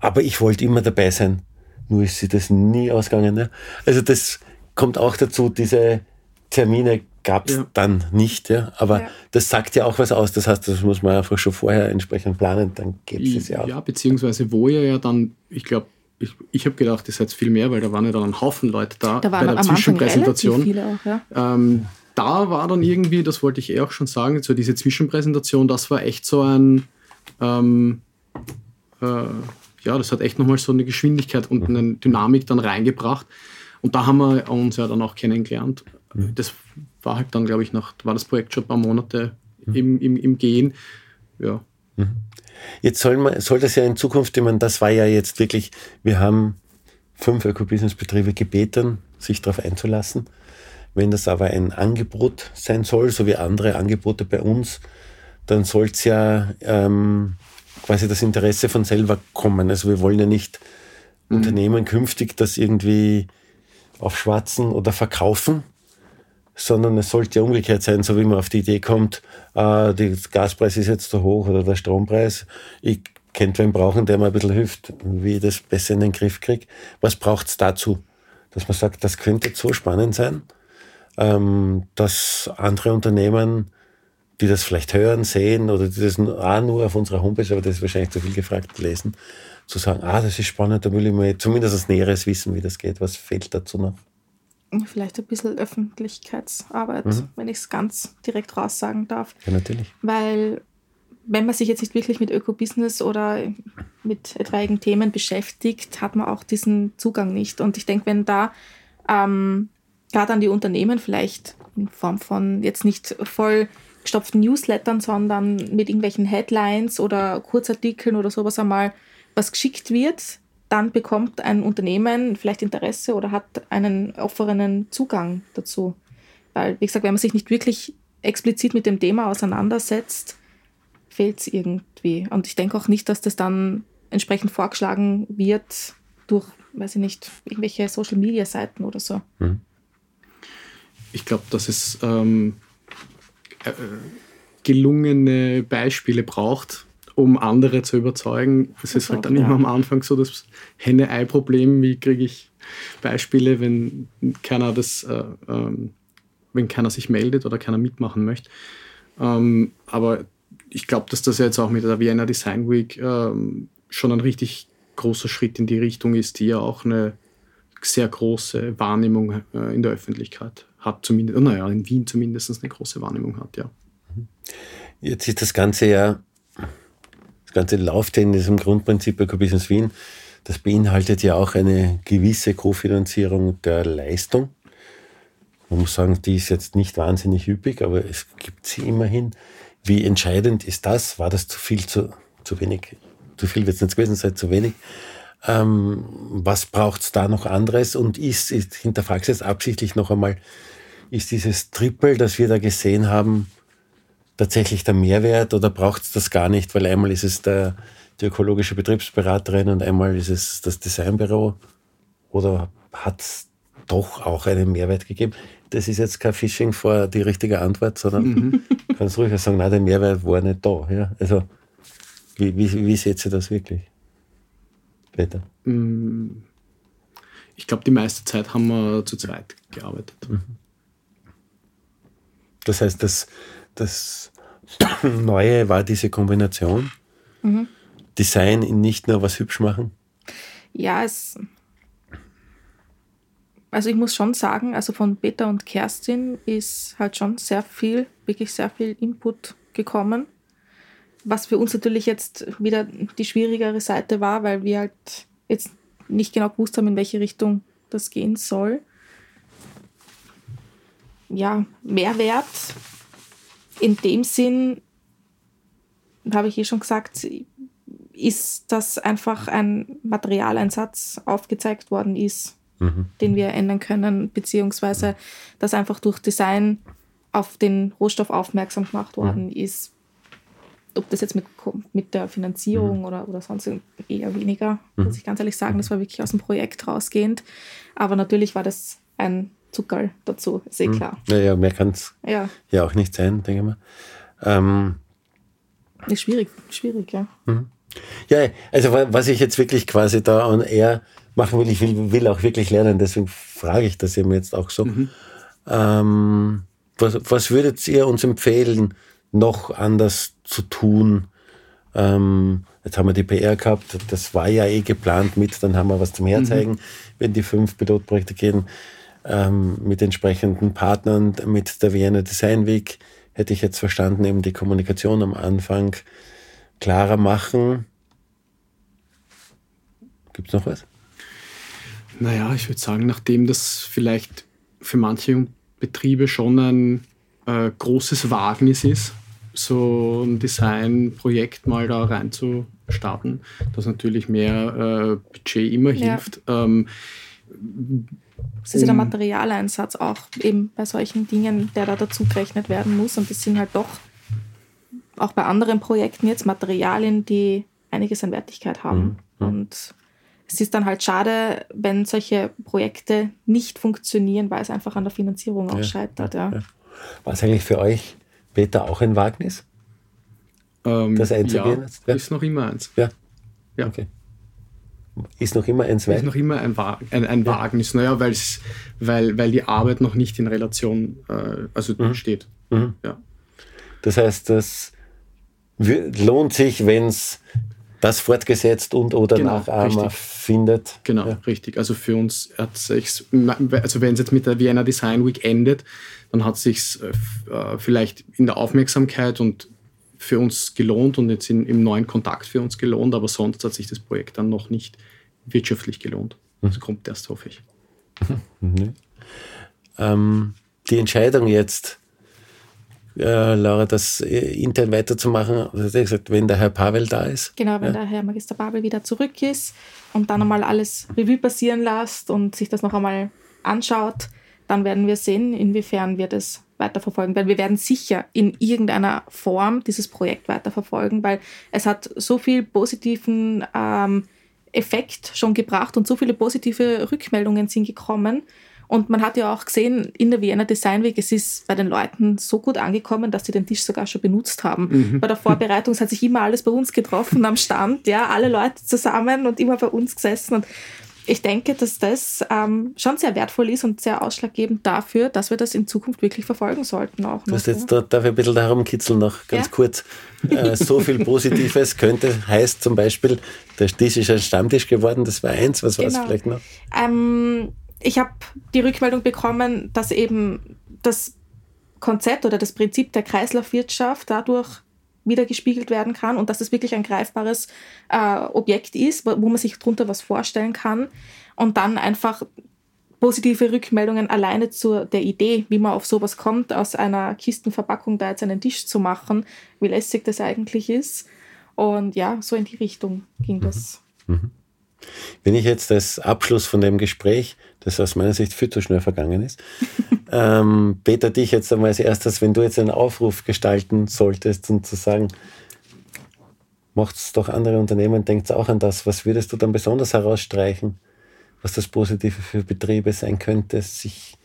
Aber ich wollte immer dabei sein. Nur ist sie das nie ausgegangen. Ja? Also das kommt auch dazu, diese Termine gab es ja. dann nicht. Ja? Aber ja. das sagt ja auch was aus. Das heißt, das muss man einfach schon vorher entsprechend planen, dann gibt es ja auch. Ja, beziehungsweise wo ihr ja dann, ich glaube, ich, ich habe gedacht, ihr seid viel mehr, weil da waren ja dann ein Haufen Leute da, da bei der Zwischenpräsentation. Viele auch, ja. ähm, da war dann irgendwie, das wollte ich eh auch schon sagen, so diese Zwischenpräsentation, das war echt so ein, ähm, äh, ja, das hat echt nochmal so eine Geschwindigkeit und eine Dynamik dann reingebracht. Und da haben wir uns ja dann auch kennengelernt. Mhm. Das war halt dann, glaube ich, noch, war das Projekt schon ein paar Monate mhm. im, im, im Gehen. Ja. Mhm. Jetzt soll, man, soll das ja in Zukunft, ich meine, das war ja jetzt wirklich, wir haben fünf Ökobusiness-Betriebe gebeten, sich darauf einzulassen. Wenn das aber ein Angebot sein soll, so wie andere Angebote bei uns, dann soll es ja ähm, quasi das Interesse von selber kommen. Also wir wollen ja nicht mhm. Unternehmen künftig das irgendwie aufschwatzen oder verkaufen, sondern es sollte ja umgekehrt sein, so wie man auf die Idee kommt, äh, der Gaspreis ist jetzt zu hoch oder der Strompreis. Ich könnte wen brauchen, der mir ein bisschen hilft, wie ich das besser in den Griff kriege. Was braucht es dazu? Dass man sagt, das könnte so spannend sein ähm, dass andere Unternehmen, die das vielleicht hören, sehen oder die das auch nur auf unserer Homepage, aber das ist wahrscheinlich zu viel gefragt, lesen, zu sagen, ah, das ist spannend, da will ich mal zumindest das Näheres wissen, wie das geht. Was fehlt dazu noch? Vielleicht ein bisschen Öffentlichkeitsarbeit, mhm. wenn ich es ganz direkt raussagen darf. Ja, natürlich. Weil wenn man sich jetzt nicht wirklich mit Ökobusiness oder mit etwaigen Themen beschäftigt, hat man auch diesen Zugang nicht. Und ich denke, wenn da ähm, gerade an die Unternehmen vielleicht in Form von jetzt nicht voll gestopften Newslettern, sondern mit irgendwelchen Headlines oder Kurzartikeln oder sowas einmal was geschickt wird, dann bekommt ein Unternehmen vielleicht Interesse oder hat einen offenen Zugang dazu. Weil, wie gesagt, wenn man sich nicht wirklich explizit mit dem Thema auseinandersetzt, fehlt es irgendwie. Und ich denke auch nicht, dass das dann entsprechend vorgeschlagen wird durch, weiß ich nicht, irgendwelche Social-Media-Seiten oder so. Mhm ich glaube, dass es ähm, äh, gelungene Beispiele braucht, um andere zu überzeugen. Es ist halt dann ja. immer am Anfang so das Henne-Ei-Problem, wie kriege ich Beispiele, wenn keiner das, äh, ähm, wenn keiner sich meldet oder keiner mitmachen möchte. Ähm, aber ich glaube, dass das jetzt auch mit der Vienna Design Week ähm, schon ein richtig großer Schritt in die Richtung ist, die ja auch eine sehr große Wahrnehmung äh, in der Öffentlichkeit hat, zumindest, naja, in Wien zumindest eine große Wahrnehmung hat, ja. Jetzt ist das Ganze ja, das Ganze in diesem Grundprinzip bei Business Wien. Das beinhaltet ja auch eine gewisse Kofinanzierung der Leistung. Man muss sagen, die ist jetzt nicht wahnsinnig üppig, aber es gibt sie immerhin. Wie entscheidend ist das? War das zu viel, zu, zu wenig? Zu viel wird es nicht gewesen sein, zu wenig. Ähm, was braucht es da noch anderes? Und ist, ist hinterfragst jetzt absichtlich noch einmal, ist dieses Triple, das wir da gesehen haben, tatsächlich der Mehrwert oder braucht es das gar nicht? Weil einmal ist es der, die ökologische Betriebsberaterin und einmal ist es das Designbüro oder hat es doch auch einen Mehrwert gegeben? Das ist jetzt kein Phishing vor die richtige Antwort, sondern mhm. [laughs] kannst ruhig sagen, nein, der Mehrwert war nicht da. Ja? Also, wie, wie, wie seht ihr das wirklich? Peter? Mm. Ich glaube, die meiste Zeit haben wir zu zweit gearbeitet. Mhm. Das heißt, das, das [clears throat] Neue war diese Kombination. Mhm. Design in nicht nur was hübsch machen. Ja, es. Also ich muss schon sagen, also von Peter und Kerstin ist halt schon sehr viel, wirklich sehr viel Input gekommen. Was für uns natürlich jetzt wieder die schwierigere Seite war, weil wir halt jetzt nicht genau gewusst haben, in welche Richtung das gehen soll. Ja, Mehrwert in dem Sinn, habe ich eh schon gesagt, ist, dass einfach ein Materialeinsatz aufgezeigt worden ist, mhm. den wir ändern können, beziehungsweise dass einfach durch Design auf den Rohstoff aufmerksam gemacht worden mhm. ist, ob das jetzt mit, mit der Finanzierung mhm. oder, oder sonst eher weniger, mhm. muss ich ganz ehrlich sagen, das war wirklich aus dem Projekt rausgehend. Aber natürlich war das ein Zuckerl dazu, ist eh mhm. klar. Naja, mehr kann es ja. ja auch nicht sein, denke ich mal. Ähm, ist schwierig, schwierig, ja. Mhm. Ja, also was ich jetzt wirklich quasi da on air machen will, ich will, will auch wirklich lernen, deswegen frage ich das eben jetzt auch so. Mhm. Ähm, was, was würdet ihr uns empfehlen, noch anders zu tun? Ähm, jetzt haben wir die PR gehabt, das war ja eh geplant mit, dann haben wir was zum Herzeigen, mhm. wenn die fünf Pilotprojekte gehen, ähm, mit entsprechenden Partnern, mit der Vienna Design Week, hätte ich jetzt verstanden, eben die Kommunikation am Anfang klarer machen. Gibt es noch was? Naja, ich würde sagen, nachdem das vielleicht für manche Betriebe schon ein äh, großes Wagnis ist, so ein Designprojekt mal da rein zu starten, das natürlich mehr äh, Budget immer ja. hilft. Ähm, es ist ja der Materialeinsatz auch eben bei solchen Dingen, der da dazu gerechnet werden muss. Und das sind halt doch auch bei anderen Projekten jetzt Materialien, die einiges an Wertigkeit haben. Mhm. Und es ist dann halt schade, wenn solche Projekte nicht funktionieren, weil es einfach an der Finanzierung auch ja, scheitert. Ja. Ja. War es eigentlich für euch, Peter, auch ein Wagnis? Ähm, das einzugehen? Ja, ist noch immer eins. Ja. ja. Okay. Ist noch immer ein Zweig? Ist noch immer ein, Wa ein, ein Wagnis, naja, weil, weil die Arbeit noch nicht in Relation äh, also mhm. steht. Mhm. Ja. Das heißt, das lohnt sich, wenn es das fortgesetzt und oder genau, Nachahmer findet. Genau, ja. richtig. Also für uns hat sich also wenn es jetzt mit der Vienna Design Week endet, dann hat sich äh, vielleicht in der Aufmerksamkeit und für uns gelohnt und jetzt in, im neuen Kontakt für uns gelohnt, aber sonst hat sich das Projekt dann noch nicht wirtschaftlich gelohnt. Mhm. Das kommt erst, hoffe ich. [laughs] Mhm. Ähm, die Entscheidung jetzt, äh, Laura, das äh, intern weiterzumachen, also du gesagt, wenn der Herr Pavel da ist? Genau, wenn ja. der Herr Magister Pavel wieder zurück ist und dann einmal alles Revue passieren lässt und sich das noch einmal anschaut, dann werden wir sehen, inwiefern wir das weiterverfolgen, weil wir werden sicher in irgendeiner Form dieses Projekt weiterverfolgen, weil es hat so viel positiven ähm, Effekt schon gebracht und so viele positive Rückmeldungen sind gekommen. Und man hat ja auch gesehen in der Vienna Design Week, es ist bei den Leuten so gut angekommen, dass sie den Tisch sogar schon benutzt haben. Mhm. Bei der Vorbereitung hat sich immer alles bei uns getroffen am Stand, ja, alle Leute zusammen und immer bei uns gesessen. Und ich denke, dass das ähm, schon sehr wertvoll ist und sehr ausschlaggebend dafür, dass wir das in Zukunft wirklich verfolgen sollten. Auch du hast jetzt da, darf ich ein bisschen darum kitzeln noch ganz ja. kurz. Äh, so viel [laughs] Positives könnte, heißt zum Beispiel, der Tisch ist ein Stammtisch geworden, das war eins, was genau. war es vielleicht noch? Ähm, ich habe die Rückmeldung bekommen, dass eben das Konzept oder das Prinzip der Kreislaufwirtschaft dadurch wieder gespiegelt werden kann und dass es wirklich ein greifbares äh, Objekt ist, wo, wo man sich darunter was vorstellen kann und dann einfach positive Rückmeldungen alleine zu der Idee, wie man auf sowas kommt, aus einer Kistenverpackung da jetzt einen Tisch zu machen, wie lässig das eigentlich ist. Und ja, so in die Richtung ging das. Mhm. mhm. Wenn ich jetzt als Abschluss von dem Gespräch, das aus meiner Sicht viel zu schnell vergangen ist, [laughs] ähm, Peter, dich jetzt einmal als erstes, wenn du jetzt einen Aufruf gestalten solltest und zu sagen, macht es doch andere Unternehmen, denkt auch an das, was würdest du dann besonders herausstreichen, was das Positive für Betriebe sein könnte, sich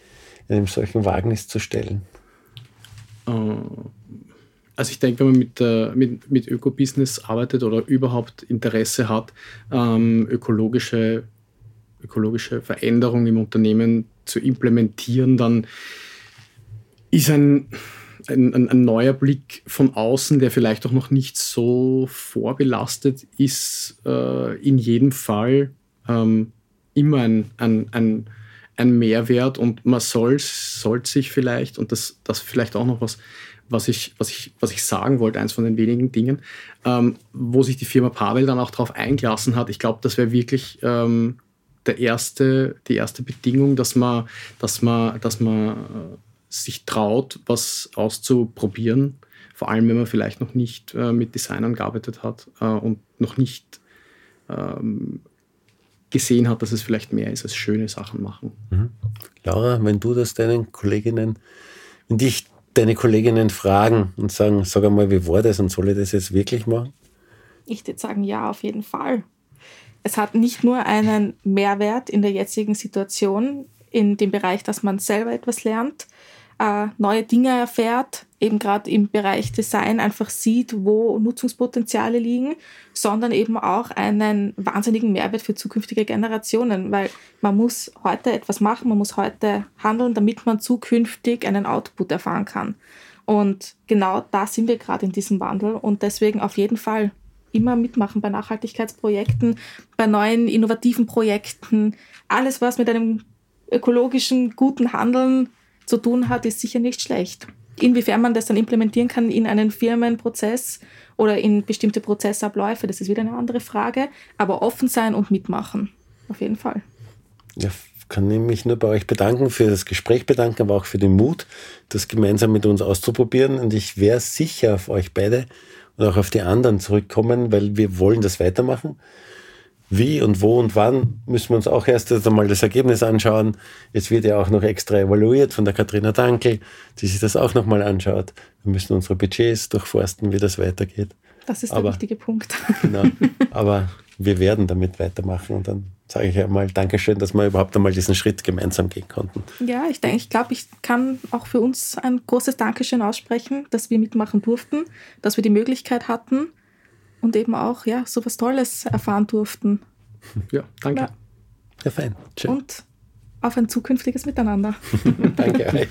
in einem solchen Wagnis zu stellen? Uh also ich denke, wenn man mit, äh, mit, mit Ökobusiness arbeitet oder überhaupt Interesse hat, ähm, ökologische, ökologische Veränderungen im Unternehmen zu implementieren, dann ist ein, ein, ein, ein, neuer Blick von außen, der vielleicht auch noch nicht so vorbelastet ist, äh, in jedem Fall ähm, immer ein, ein, ein, ein Mehrwert und man soll, soll sich vielleicht, und das, das vielleicht auch noch was, was ich, was ich, was ich sagen wollte, eins von den wenigen Dingen, ähm, wo sich die Firma Pavel dann auch darauf eingelassen hat. Ich glaube, das wäre wirklich ähm, der erste, die erste Bedingung, dass man, dass man, dass man äh, sich traut, was auszuprobieren. Vor allem, wenn man vielleicht noch nicht äh, mit Designern gearbeitet hat äh, und noch nicht ähm, gesehen hat, dass es vielleicht mehr ist als schöne Sachen machen. Mhm. Laura, wenn du das deinen Kolleginnen, wenn dich deine Kolleginnen fragen und sagen, sag einmal, wie war das und soll ich das jetzt wirklich machen? Ich würde sagen, ja, auf jeden Fall. Es hat nicht nur einen Mehrwert in der jetzigen Situation, in dem Bereich, dass man selber etwas lernt, äh, neue Dinge erfährt, eben gerade im Bereich Design einfach sieht, wo Nutzungspotenziale liegen, sondern eben auch einen wahnsinnigen Mehrwert für zukünftige Generationen, weil man muss heute etwas machen, man muss heute handeln, damit man zukünftig einen Output erfahren kann. Und genau da sind wir gerade in diesem Wandel und deswegen auf jeden Fall immer mitmachen bei Nachhaltigkeitsprojekten, bei neuen innovativen Projekten, alles was mit einem ökologischen guten Handeln zu tun hat, ist sicher nicht schlecht. Inwiefern man das dann implementieren kann in einen Firmenprozess oder in bestimmte Prozessabläufe, das ist wieder eine andere Frage. Aber offen sein und mitmachen, auf jeden Fall. Ja, kann ich mich nur bei euch bedanken, für das Gespräch bedanken, aber auch für den Mut, das gemeinsam mit uns auszuprobieren. Und ich werde sicher auf euch beide und auch auf die anderen zurückkommen, weil wir wollen das weitermachen. Wie und wo und wann müssen wir uns auch erst einmal das Ergebnis anschauen. Es wird ja auch noch extra evaluiert von der Katharina Dankel, die sich das auch nochmal anschaut. Wir müssen unsere Budgets durchforsten, wie das weitergeht. Das ist der aber, wichtige Punkt. Genau. [laughs] Aber wir werden damit weitermachen und dann sage ich einmal Dankeschön, dass wir überhaupt einmal diesen Schritt gemeinsam gehen konnten. Ja, ich denke, ich glaube, ich kann auch für uns ein großes Dankeschön aussprechen, dass wir mitmachen durften, dass wir die Möglichkeit hatten und eben auch ja, so was Tolles erfahren durften. [laughs] Ja, danke. Ja, ja fein. Schön. Und auf ein zukünftiges Miteinander. [laughs] danke euch.